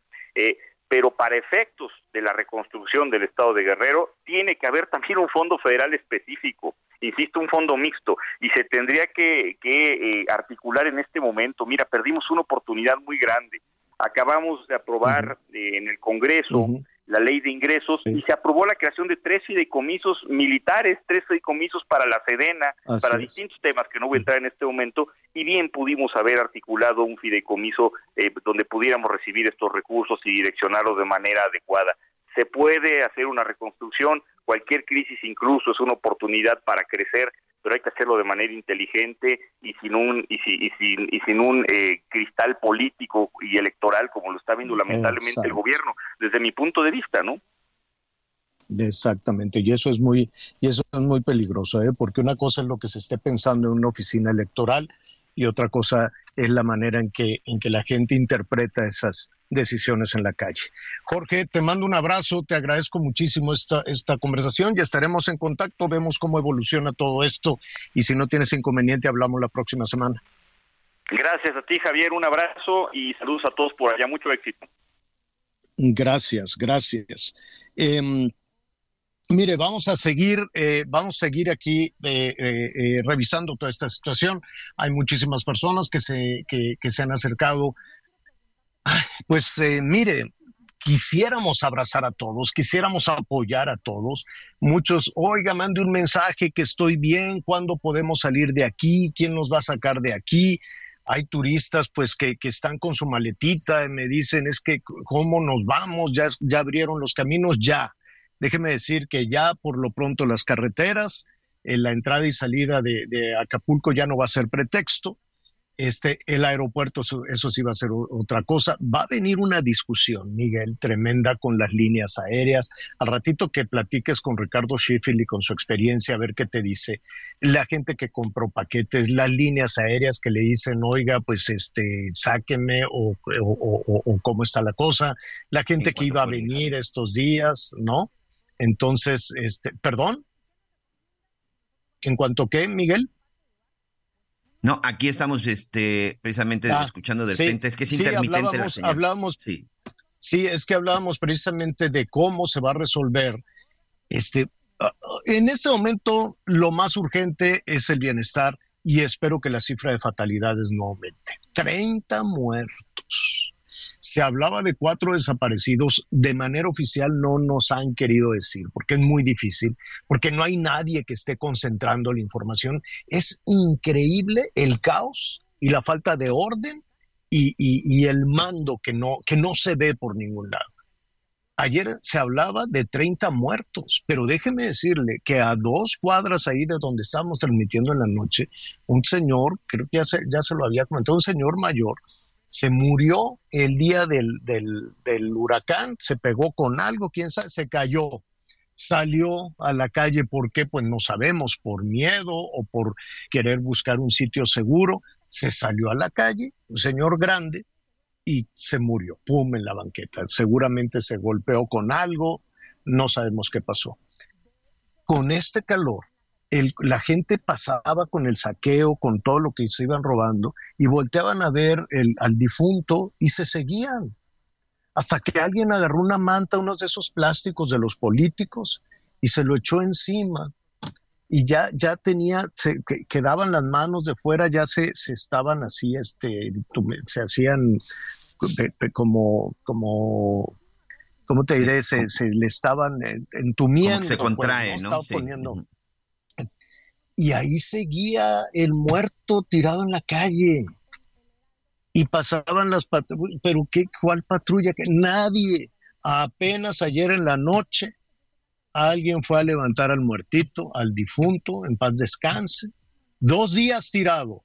Pero para efectos de la reconstrucción del Estado de Guerrero tiene que haber también un fondo federal específico, insisto, un fondo mixto, y se tendría que, eh, articular en este momento. Mira, perdimos una oportunidad muy grande. Acabamos de aprobar eh, en el Congreso la ley de ingresos y se aprobó la creación de tres fideicomisos militares, tres fideicomisos para la Sedena, para distintos temas que no voy a entrar en este momento, y bien pudimos haber articulado un fideicomiso eh, donde pudiéramos recibir estos recursos y direccionarlos de manera adecuada. Se puede hacer una reconstrucción, cualquier crisis incluso es una oportunidad para crecer, pero hay que hacerlo de manera inteligente y sin un y, y sin, y sin un eh, cristal político y electoral como lo está viendo lamentablemente el gobierno desde mi punto de vista no
Exactamente, y eso es muy, y eso es muy peligroso, ¿eh? porque una cosa es lo que se esté pensando en una oficina electoral y otra cosa es la manera en que, en que la gente interpreta esas, decisiones en la calle. Jorge, te mando un abrazo, te agradezco muchísimo esta, esta conversación, ya estaremos en contacto, vemos cómo evoluciona todo esto y si no tienes inconveniente hablamos la próxima semana.
Gracias a ti, Javier, un abrazo y saludos a todos por allá, mucho éxito.
Gracias, gracias. Em, mire, vamos a seguir, eh, vamos a seguir aquí eh, eh, revisando toda esta situación. Hay muchísimas personas que se, que, se han acercado pues eh, mire, quisiéramos abrazar a todos, quisiéramos apoyar a todos. Muchos, oiga, mande un mensaje que estoy bien, ¿cuándo podemos salir de aquí? ¿Quién nos va a sacar de aquí? Hay turistas pues que, que están con su maletita y me dicen, es que, ¿cómo nos vamos? Ya, ya abrieron los caminos, ya. Déjeme decir que ya por lo pronto las carreteras, en la entrada y salida de, de Acapulco ya no va a ser pretexto este, el aeropuerto, eso, sí va a ser otra cosa. Va a venir una discusión, Miguel, tremenda con las líneas aéreas. Al ratito que platiques con Ricardo Sheffield y con su experiencia, a ver qué te dice. La gente que compró paquetes, las líneas aéreas que le dicen, oiga, pues este, sáqueme o, cómo está la cosa. La gente que iba a venir estos días, ¿no? Entonces, este, perdón. ¿En cuanto qué, Miguel?
No, aquí estamos este, precisamente ah, escuchando de frente. Es que es intermitente
la Hablábamos, sí. sí, es que hablábamos precisamente de cómo se va a resolver. Este, ah, en este momento, lo más urgente es el bienestar y espero que la cifra de fatalidades no aumente. 30 muertos se hablaba de cuatro desaparecidos, de manera oficial no nos han querido decir, porque es muy difícil, porque no hay nadie que esté concentrando la información. Es increíble el caos y la falta de orden y, el mando que no, que no se ve por ningún lado. Ayer se hablaba de 30 muertos, pero déjeme decirle que a dos cuadras ahí de donde estábamos transmitiendo en la noche, un señor, creo que ya se, ya se lo había comentado, un señor mayor, se murió el día del, del, huracán, se pegó con algo, quién sabe, se cayó, salió a la calle, ¿por qué? Pues no sabemos, por miedo o por querer buscar un sitio seguro, se salió a la calle, un señor grande, y se murió, pum, en la banqueta. Seguramente se golpeó con algo, no sabemos qué pasó. Con este calor, la gente pasaba con el saqueo, con todo lo que se iban robando, y volteaban a ver al difunto y se seguían. Hasta que alguien agarró una manta, unos de esos plásticos de los políticos, y se lo echó encima. Y ya, ya tenía, se, quedaban las manos de fuera, ya se, se estaban así, este, se hacían como, como ¿cómo te diré? Se, se le estaban entumiendo.
se contrae, ¿no?
Poniendo, y ahí seguía el muerto tirado en la calle. Y pasaban las patrullas, pero qué, ¿cuál patrulla? que Nadie. Apenas ayer en la noche alguien fue a levantar al muertito, al difunto, en paz descanse. Dos días tirado.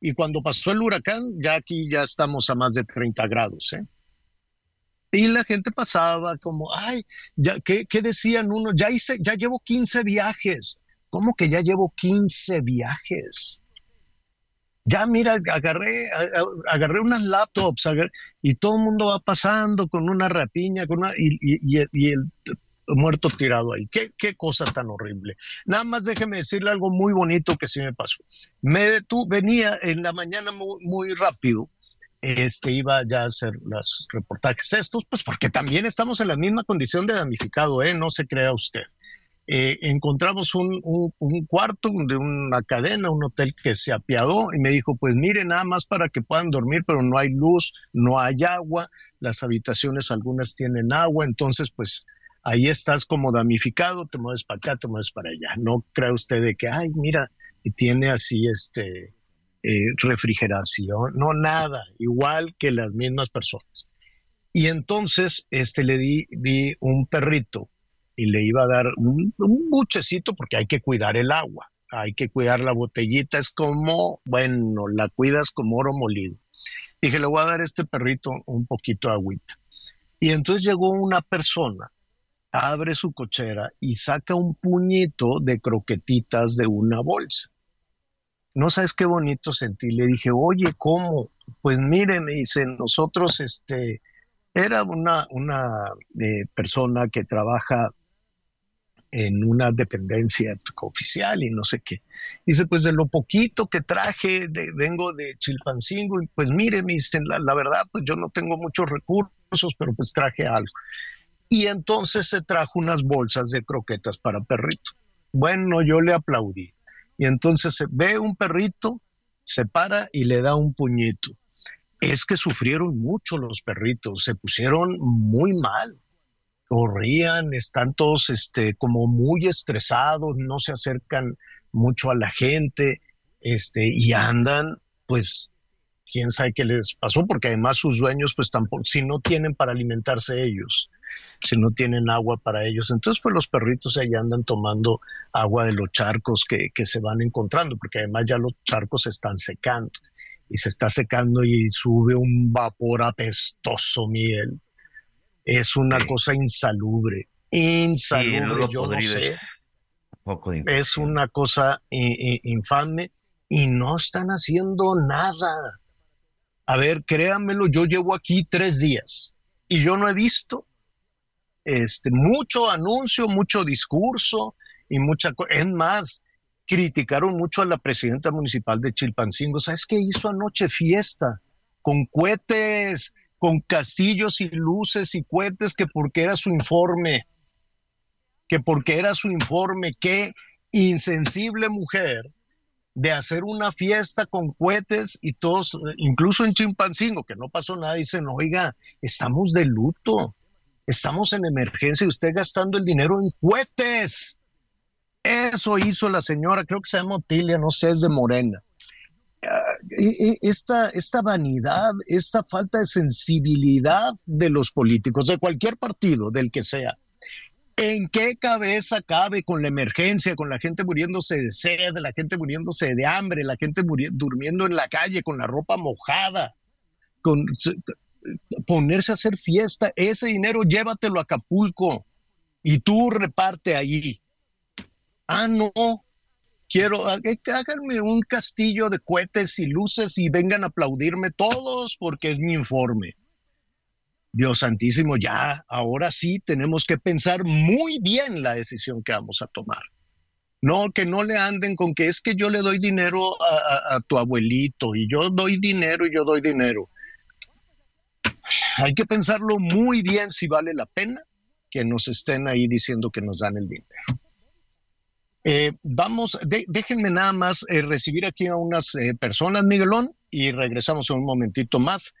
Y cuando pasó el huracán, ya aquí ya estamos a más de 30 grados. ¿eh? Y la gente pasaba como, ay, ya, ¿qué, ¿qué, decían uno? Ya hice, ya llevo 15 viajes. ¿Cómo que ya llevo 15 viajes? Ya mira, agarré, agarré unas laptops y todo el mundo va pasando con una rapiña con una, y, el muerto tirado ahí. ¿Qué, ¿Qué, cosa tan horrible. Nada más déjeme decirle algo muy bonito que sí me pasó. Me tú venía en la mañana muy, muy rápido este iba ya a hacer los reportajes estos, pues porque también estamos en la misma condición de damnificado, ¿eh? no se crea usted. Eh, encontramos un, cuarto de una cadena, un hotel que se apiadó y me dijo, pues mire, nada más para que puedan dormir, pero no hay luz, no hay agua, las habitaciones algunas tienen agua, entonces pues ahí estás como damnificado, te mueves para acá, te mueves para allá. No crea usted de que, ay, mira, y tiene así este eh, refrigeración, no nada, igual que las mismas personas. Y entonces este, le di, di un perrito y le iba a dar un, buchecito porque hay que cuidar el agua, hay que cuidar la botellita, es como, bueno, la cuidas como oro molido. Dije, le voy a dar a este perrito un poquito de agüita. Y entonces llegó una persona, abre su cochera y saca un puñito de croquetitas de una bolsa. No sabes qué bonito sentí. Le dije, oye, ¿cómo? Pues mire, me dice, nosotros, este, era una, una eh, persona que trabaja en una dependencia oficial y no sé qué. Dice, pues de lo poquito que traje, vengo de Chilpancingo, y pues mire, me dicen, la, verdad, pues yo no tengo muchos recursos, pero pues traje algo. Y entonces se trajo unas bolsas de croquetas para perrito. Bueno, yo le aplaudí. Y entonces se ve un perrito, se para y le da un puñito. Es que sufrieron mucho los perritos, se pusieron muy mal corrían, están todos este, como muy estresados, no se acercan mucho a la gente, este, y andan, pues, quién sabe qué les pasó, porque además sus dueños, pues tampoco, si no tienen para alimentarse ellos, si no tienen agua para ellos, entonces pues los perritos ahí andan tomando agua de los charcos que, que se van encontrando, porque además ya los charcos se están secando, y se está secando y sube un vapor apestoso, miel es una cosa insalubre, insalubre, yo no sé. Es, una cosa infame y no están haciendo nada. A ver, créanmelo, yo llevo aquí tres días y yo no he visto este, mucho anuncio, mucho discurso y mucha cosa. Es más, criticaron mucho a la presidenta municipal de Chilpancingo. ¿Sabes qué hizo anoche? Fiesta, con cohetes, con castillos y luces y cohetes que porque era su informe, que porque era su informe, qué insensible mujer de hacer una fiesta con cohetes y todos, incluso en Chimpancingo, que no pasó nada, dicen, oiga, estamos de luto, estamos en emergencia y usted gastando el dinero en cohetes. Eso hizo la señora, creo que se llama Otilia, no sé, es de Morena. E, e, esta, esta vanidad, esta falta de sensibilidad de los políticos, de cualquier partido, del que sea. ¿En qué cabeza cabe con la emergencia, con la gente muriéndose de sed, la gente muriéndose de hambre, la gente durmiendo en la calle con la ropa mojada, con ponerse a hacer fiesta? Ese dinero llévatelo a Acapulco y tú reparte ahí. Ah, no, quiero, háganme un castillo de cohetes y luces y vengan a aplaudirme todos porque es mi informe. Dios santísimo, ya, ahora sí tenemos que pensar muy bien la decisión que vamos a tomar. No, que no le anden con que es que yo le doy dinero a, a tu abuelito y yo doy dinero y yo doy dinero. Hay que pensarlo muy bien si vale la pena que nos estén ahí diciendo que nos dan el dinero. Eh, vamos, déjenme nada más eh, recibir aquí a unas eh, personas, Miguelón, y regresamos en un momentito más.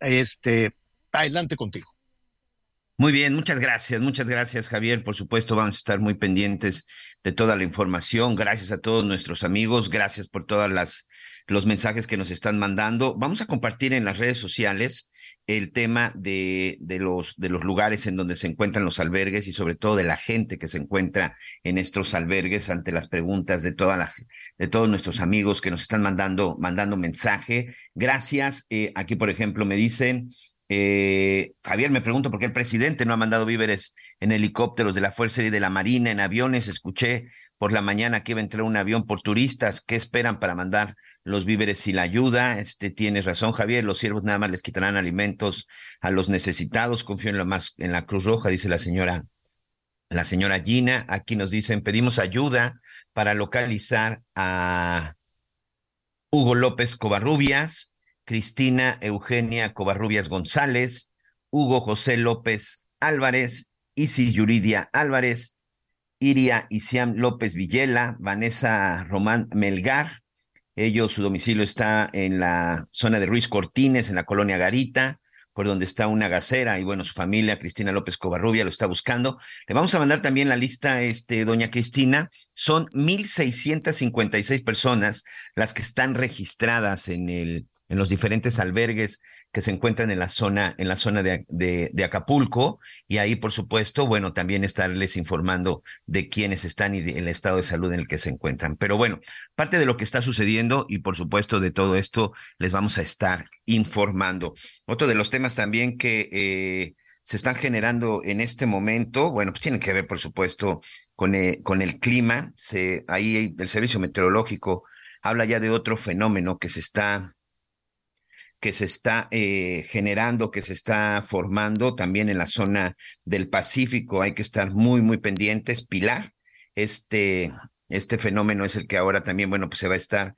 Este, adelante contigo.
Muy bien, muchas gracias, muchas gracias Javier. Por supuesto, vamos a estar muy pendientes de toda la información. Gracias a todos nuestros amigos, gracias por todas las los mensajes que nos están mandando. Vamos a compartir en las redes sociales el tema de, de, los, de los lugares en donde se encuentran los albergues y sobre todo de la gente que se encuentra en estos albergues ante las preguntas de, toda la, de todos nuestros amigos que nos están mandando, mandando mensaje. Gracias. Eh, aquí, por ejemplo, me dicen, Eh, Javier, me pregunto por qué el presidente no ha mandado víveres en helicópteros de la Fuerza y de la Marina, en aviones. Escuché por la mañana que iba a entrar un avión por turistas. ¿Qué esperan para mandar los víveres y la ayuda? Este, tienes razón, Javier. Los siervos nada más les quitarán alimentos a los necesitados. Confío en, más, en la Cruz Roja, dice la señora, la señora Gina. Aquí nos dicen, pedimos ayuda para localizar a Hugo López Covarrubias, Cristina Eugenia Covarrubias González, Hugo José López Álvarez, Isis Yuridia Álvarez, Iria Isiam López Villela, Vanessa Román Melgar. Ellos, su domicilio está en la zona de Ruiz Cortines, en la colonia Garita, por donde está una gacera, y bueno, su familia, Cristina López Covarrubia, lo está buscando. Le vamos a mandar también la lista, este, doña Cristina. Son 1.656 personas las que están registradas en el, en los diferentes albergues que se encuentran en la zona, en la zona de, de, Acapulco, y ahí, por supuesto, bueno, también estarles informando de quiénes están y del estado de salud en el que se encuentran. Pero bueno, parte de lo que está sucediendo y por supuesto de todo esto les vamos a estar informando. Otro de los temas también que eh, se están generando en este momento, bueno, pues tienen que ver, por supuesto, con, eh, con el clima. Ahí el servicio meteorológico habla ya de otro fenómeno que se está que se está eh, generando, que se está formando también en la zona del Pacífico. Hay que estar muy, muy pendientes. Pilar, este, este fenómeno es el que ahora también, bueno, pues se va a estar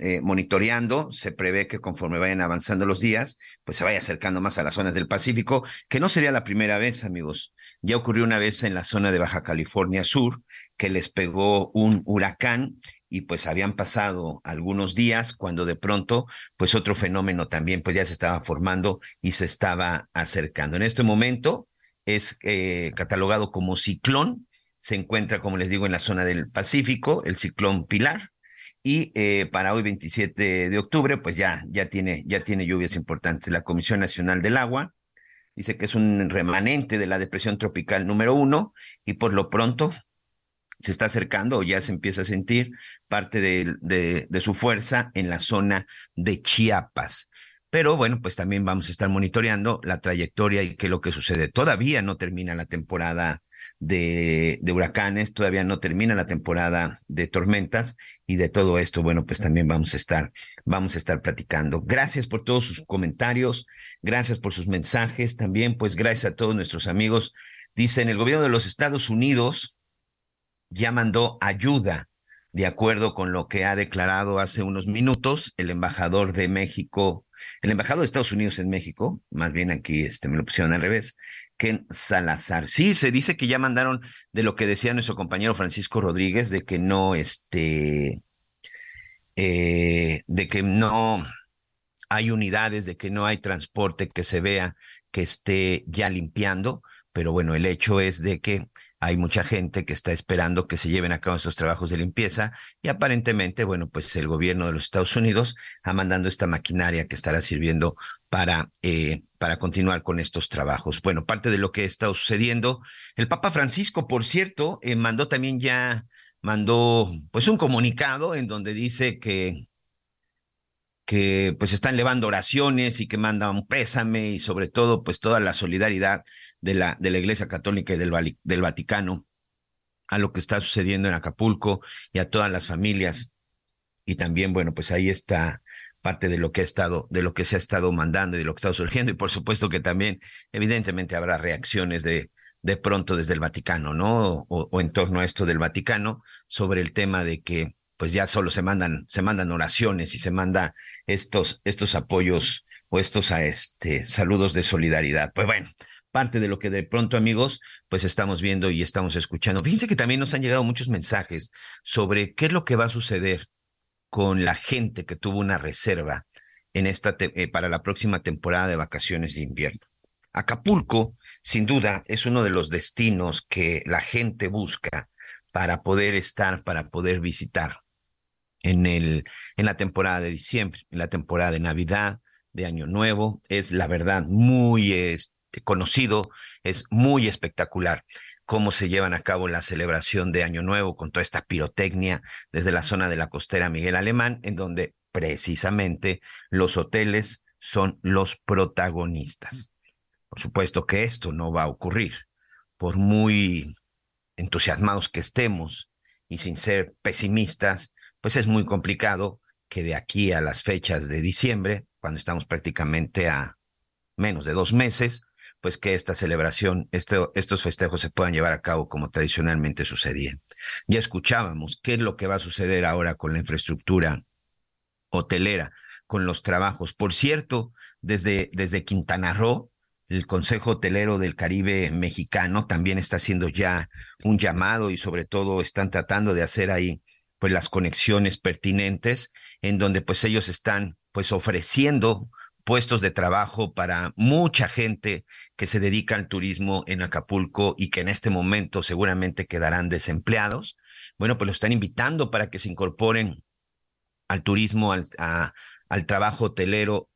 eh, monitoreando. Se prevé que conforme vayan avanzando los días, pues se vaya acercando más a las zonas del Pacífico, que no sería la primera vez, amigos. Ya ocurrió una vez en la zona de Baja California Sur, que les pegó un huracán y pues habían pasado algunos días cuando de pronto pues otro fenómeno también pues ya se estaba formando y se estaba acercando. En este momento es eh, catalogado como ciclón, se encuentra como les digo en la zona del Pacífico, el ciclón Pilar y eh, para hoy 27 de octubre pues ya ya tiene ya tiene lluvias importantes. La Comisión Nacional del Agua dice que es un remanente de la depresión tropical número uno y por lo pronto se está acercando o ya se empieza a sentir parte de, su fuerza en la zona de Chiapas. Pero bueno, pues también vamos a estar monitoreando la trayectoria y qué es lo que sucede. Todavía no termina la temporada de, de, huracanes, todavía no termina la temporada de tormentas y de todo esto, bueno, pues también vamos a estar, vamos a estar platicando. Gracias por todos sus comentarios, gracias por sus mensajes, también pues gracias a todos nuestros amigos. Dicen, el gobierno de los Estados Unidos ya mandó ayuda, de acuerdo con lo que ha declarado hace unos minutos el embajador de México, el embajador de Estados Unidos en México, más bien aquí este, me lo pusieron al revés, Ken Salazar. Sí, se dice que ya mandaron de lo que decía nuestro compañero Francisco Rodríguez, de que no, este, eh, de que no hay unidades, de que no hay transporte que se vea que esté ya limpiando, pero bueno, el hecho es de que hay mucha gente que está esperando que se lleven a cabo estos trabajos de limpieza y aparentemente, bueno, pues el gobierno de los Estados Unidos ha mandando esta maquinaria que estará sirviendo para, eh, para continuar con estos trabajos. Bueno, parte de lo que está sucediendo, el Papa Francisco, por cierto, eh, mandó también ya, mandó pues un comunicado en donde dice que que pues están levando oraciones y que mandan un pésame y sobre todo pues toda la solidaridad de la, de la Iglesia Católica y del, del Vaticano a lo que está sucediendo en Acapulco y a todas las familias. Y también, bueno, pues ahí está parte de lo que ha estado, de lo que se ha estado mandando y de lo que está surgiendo. Y por supuesto que también, evidentemente, habrá reacciones de, de pronto desde el Vaticano, ¿no? O, o, en torno a esto del Vaticano, sobre el tema de que pues ya solo se mandan, se mandan oraciones y se manda estos, estos apoyos o estos a este, saludos de solidaridad. Pues bueno, parte de lo que de pronto, amigos, pues estamos viendo y estamos escuchando. Fíjense que también nos han llegado muchos mensajes sobre qué es lo que va a suceder con la gente que tuvo una reserva en esta eh, para la próxima temporada de vacaciones de invierno. Acapulco, sin duda, es uno de los destinos que la gente busca para poder estar, para poder visitar en, el, en la temporada de diciembre, en la temporada de Navidad, de Año Nuevo. Es la verdad muy este, conocido, es muy espectacular cómo se llevan a cabo la celebración de Año Nuevo con toda esta pirotecnia desde la zona de la costera Miguel Alemán, en donde precisamente los hoteles son los protagonistas. Por supuesto que esto no va a ocurrir, por muy entusiasmados que estemos y sin ser pesimistas, pues es muy complicado que de aquí a las fechas de diciembre, cuando estamos prácticamente a menos de dos meses, pues que esta celebración, estos festejos se puedan llevar a cabo como tradicionalmente sucedía. Ya escuchábamos qué es lo que va a suceder ahora con la infraestructura hotelera, con los trabajos. Por cierto, desde, desde Quintana Roo, el Consejo Hotelero del Caribe Mexicano también está haciendo ya un llamado y sobre todo están tratando de hacer ahí pues las conexiones pertinentes en donde pues ellos están pues ofreciendo puestos de trabajo para mucha gente que se dedica al turismo en Acapulco y que en este momento seguramente quedarán desempleados. Bueno, pues lo están invitando para que se incorporen al turismo, al, al trabajo hotelero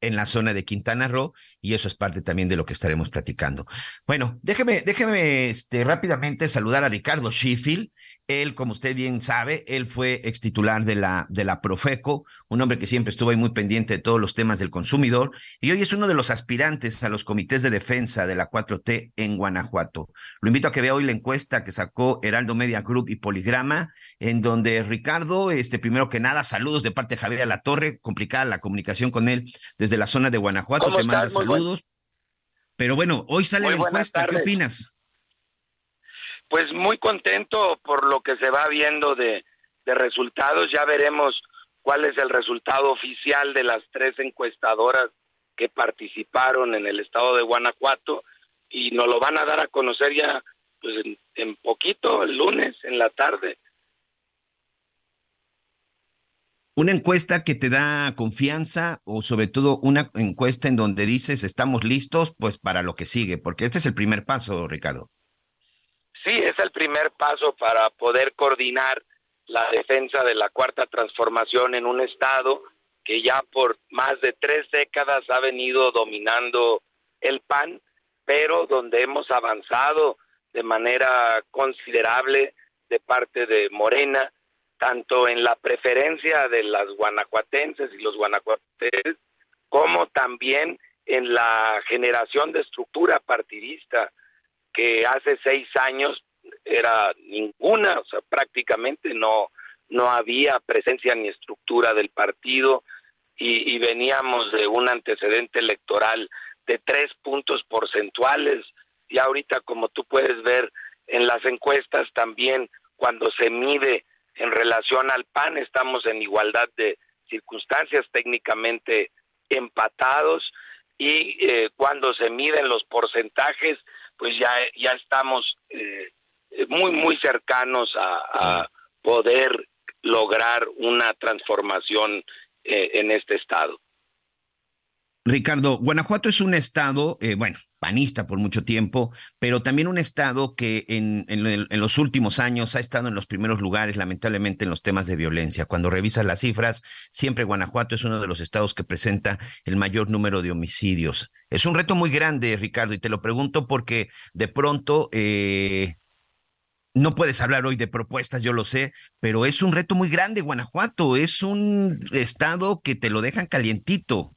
en la zona de Quintana Roo y eso es parte también de lo que estaremos platicando. Bueno, déjeme, déjeme este, rápidamente saludar a Ricardo Sheffield. Él, como usted bien sabe, él fue ex titular de la, de la Profeco, un hombre que siempre estuvo ahí muy pendiente de todos los temas del consumidor y hoy es uno de los aspirantes a los comités de defensa de la 4T en Guanajuato. Lo invito a que vea hoy la encuesta que sacó Heraldo Media Group y Poligrama, en donde Ricardo, este, primero que nada, saludos de parte de Javier La Torre, complicada la comunicación con él desde la zona de Guanajuato, te manda saludos. Pero bueno, hoy sale la encuesta, ¿qué opinas?
Pues muy contento por lo que se va viendo de, resultados. Ya veremos cuál es el resultado oficial de las tres encuestadoras que participaron en el estado de Guanajuato y nos lo van a dar a conocer ya pues en, poquito, el lunes, en la tarde.
Una encuesta que te da confianza o sobre todo una encuesta en donde dices estamos listos pues para lo que sigue, porque este es el primer paso, Ricardo.
Sí, es el primer paso para poder coordinar la defensa de la cuarta transformación en un Estado que ya por más de tres décadas ha venido dominando el PAN, pero donde hemos avanzado de manera considerable de parte de Morena, tanto en la preferencia de las guanajuatenses y los guanajuatenses, como también en la generación de estructura partidista que hace seis años era ninguna, o sea, prácticamente no, no había presencia ni estructura del partido y, y veníamos de un antecedente electoral de tres puntos porcentuales. Y ahorita como tú puedes ver en las encuestas también cuando se mide en relación al PAN estamos en igualdad de circunstancias técnicamente empatados. Y eh, cuando se miden los porcentajes pues ya, ya estamos eh, muy, muy cercanos a, poder lograr una transformación eh, en este estado.
Ricardo, Guanajuato es un estado, eh, bueno, panista por mucho tiempo, pero también un estado que en, en, los últimos años ha estado en los primeros lugares, lamentablemente, en los temas de violencia. Cuando revisas las cifras, siempre Guanajuato es uno de los estados que presenta el mayor número de homicidios. Es un reto muy grande, Ricardo, y te lo pregunto porque de pronto... Eh, no puedes hablar hoy de propuestas, yo lo sé, pero es un reto muy grande, Guanajuato. Es un estado que te lo dejan calientito.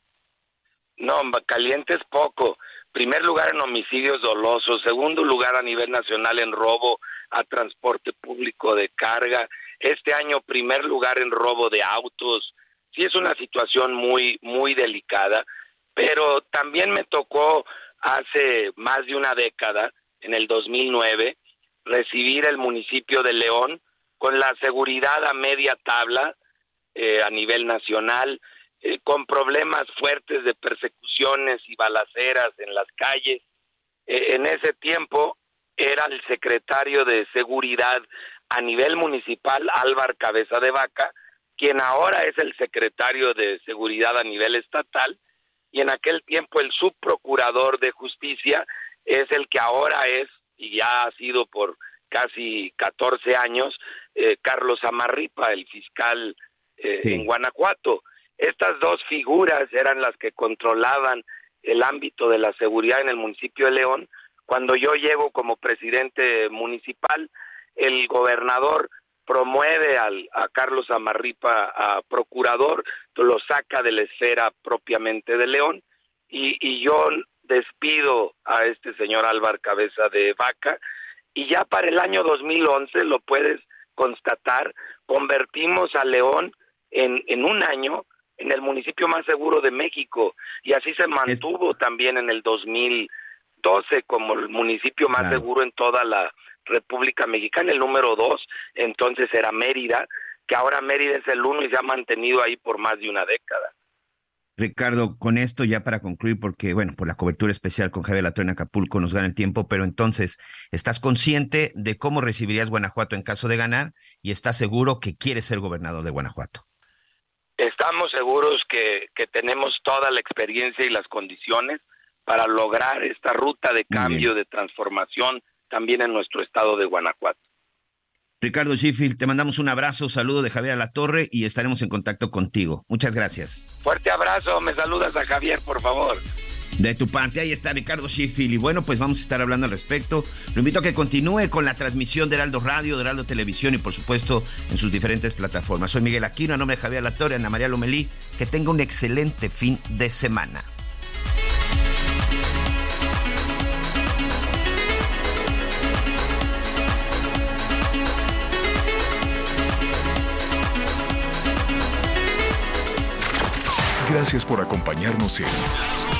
No, caliente es poco primer lugar en homicidios dolosos, segundo lugar a nivel nacional en robo a transporte público de carga, este año primer lugar en robo de autos. Sí es una situación muy muy delicada, pero también me tocó hace más de una década, en el 2009, recibir el municipio de León con la seguridad a media tabla eh, a nivel nacional, eh, con problemas fuertes de persecuciones y balaceras en las calles. Eh, en ese tiempo era el secretario de Seguridad a nivel municipal, Álvar Cabeza de Vaca, quien ahora es el secretario de Seguridad a nivel estatal, y en aquel tiempo el subprocurador de Justicia es el que ahora es, y ya ha sido por casi 14 años, eh, Carlos Amarripa, el fiscal en Guanajuato. Estas dos figuras eran las que controlaban el ámbito de la seguridad en el municipio de León. Cuando yo llego como presidente municipal, el gobernador promueve al, a Carlos Amarripa a procurador, lo saca de la esfera propiamente de León y, yo despido a este señor Álvaro Cabeza de Vaca y ya para el año 2011 lo puedes constatar, convertimos a León en, en un año en el municipio más seguro de México y así se mantuvo también en el 2012 como el municipio más seguro en toda la República Mexicana, el número dos entonces era Mérida, que ahora Mérida es el uno y se ha mantenido ahí por más de una década.
Ricardo, con esto ya para concluir, porque bueno, por la cobertura especial con Javier Latón en Acapulco nos gana el tiempo, pero entonces, ¿estás consciente de cómo recibirías Guanajuato en caso de ganar y estás seguro que quieres ser gobernador de Guanajuato?
Estamos seguros que, que tenemos toda la experiencia y las condiciones para lograr esta ruta de cambio, de transformación también en nuestro estado de Guanajuato.
Ricardo Sheffield, te mandamos un abrazo, saludo de Javier a la Torre y estaremos en contacto contigo. Muchas gracias.
Fuerte abrazo, me saludas a Javier, por favor.
De tu parte, ahí está Ricardo Sheffield. Y bueno, pues vamos a estar hablando al respecto. Lo invito a que continúe con la transmisión de Heraldo Radio, de Heraldo Televisión y por supuesto en sus diferentes plataformas. Soy Miguel Aquino, a nombre de Javier La Torre, Ana María Lomelí. Que tenga un excelente fin de semana.
Gracias por acompañarnos en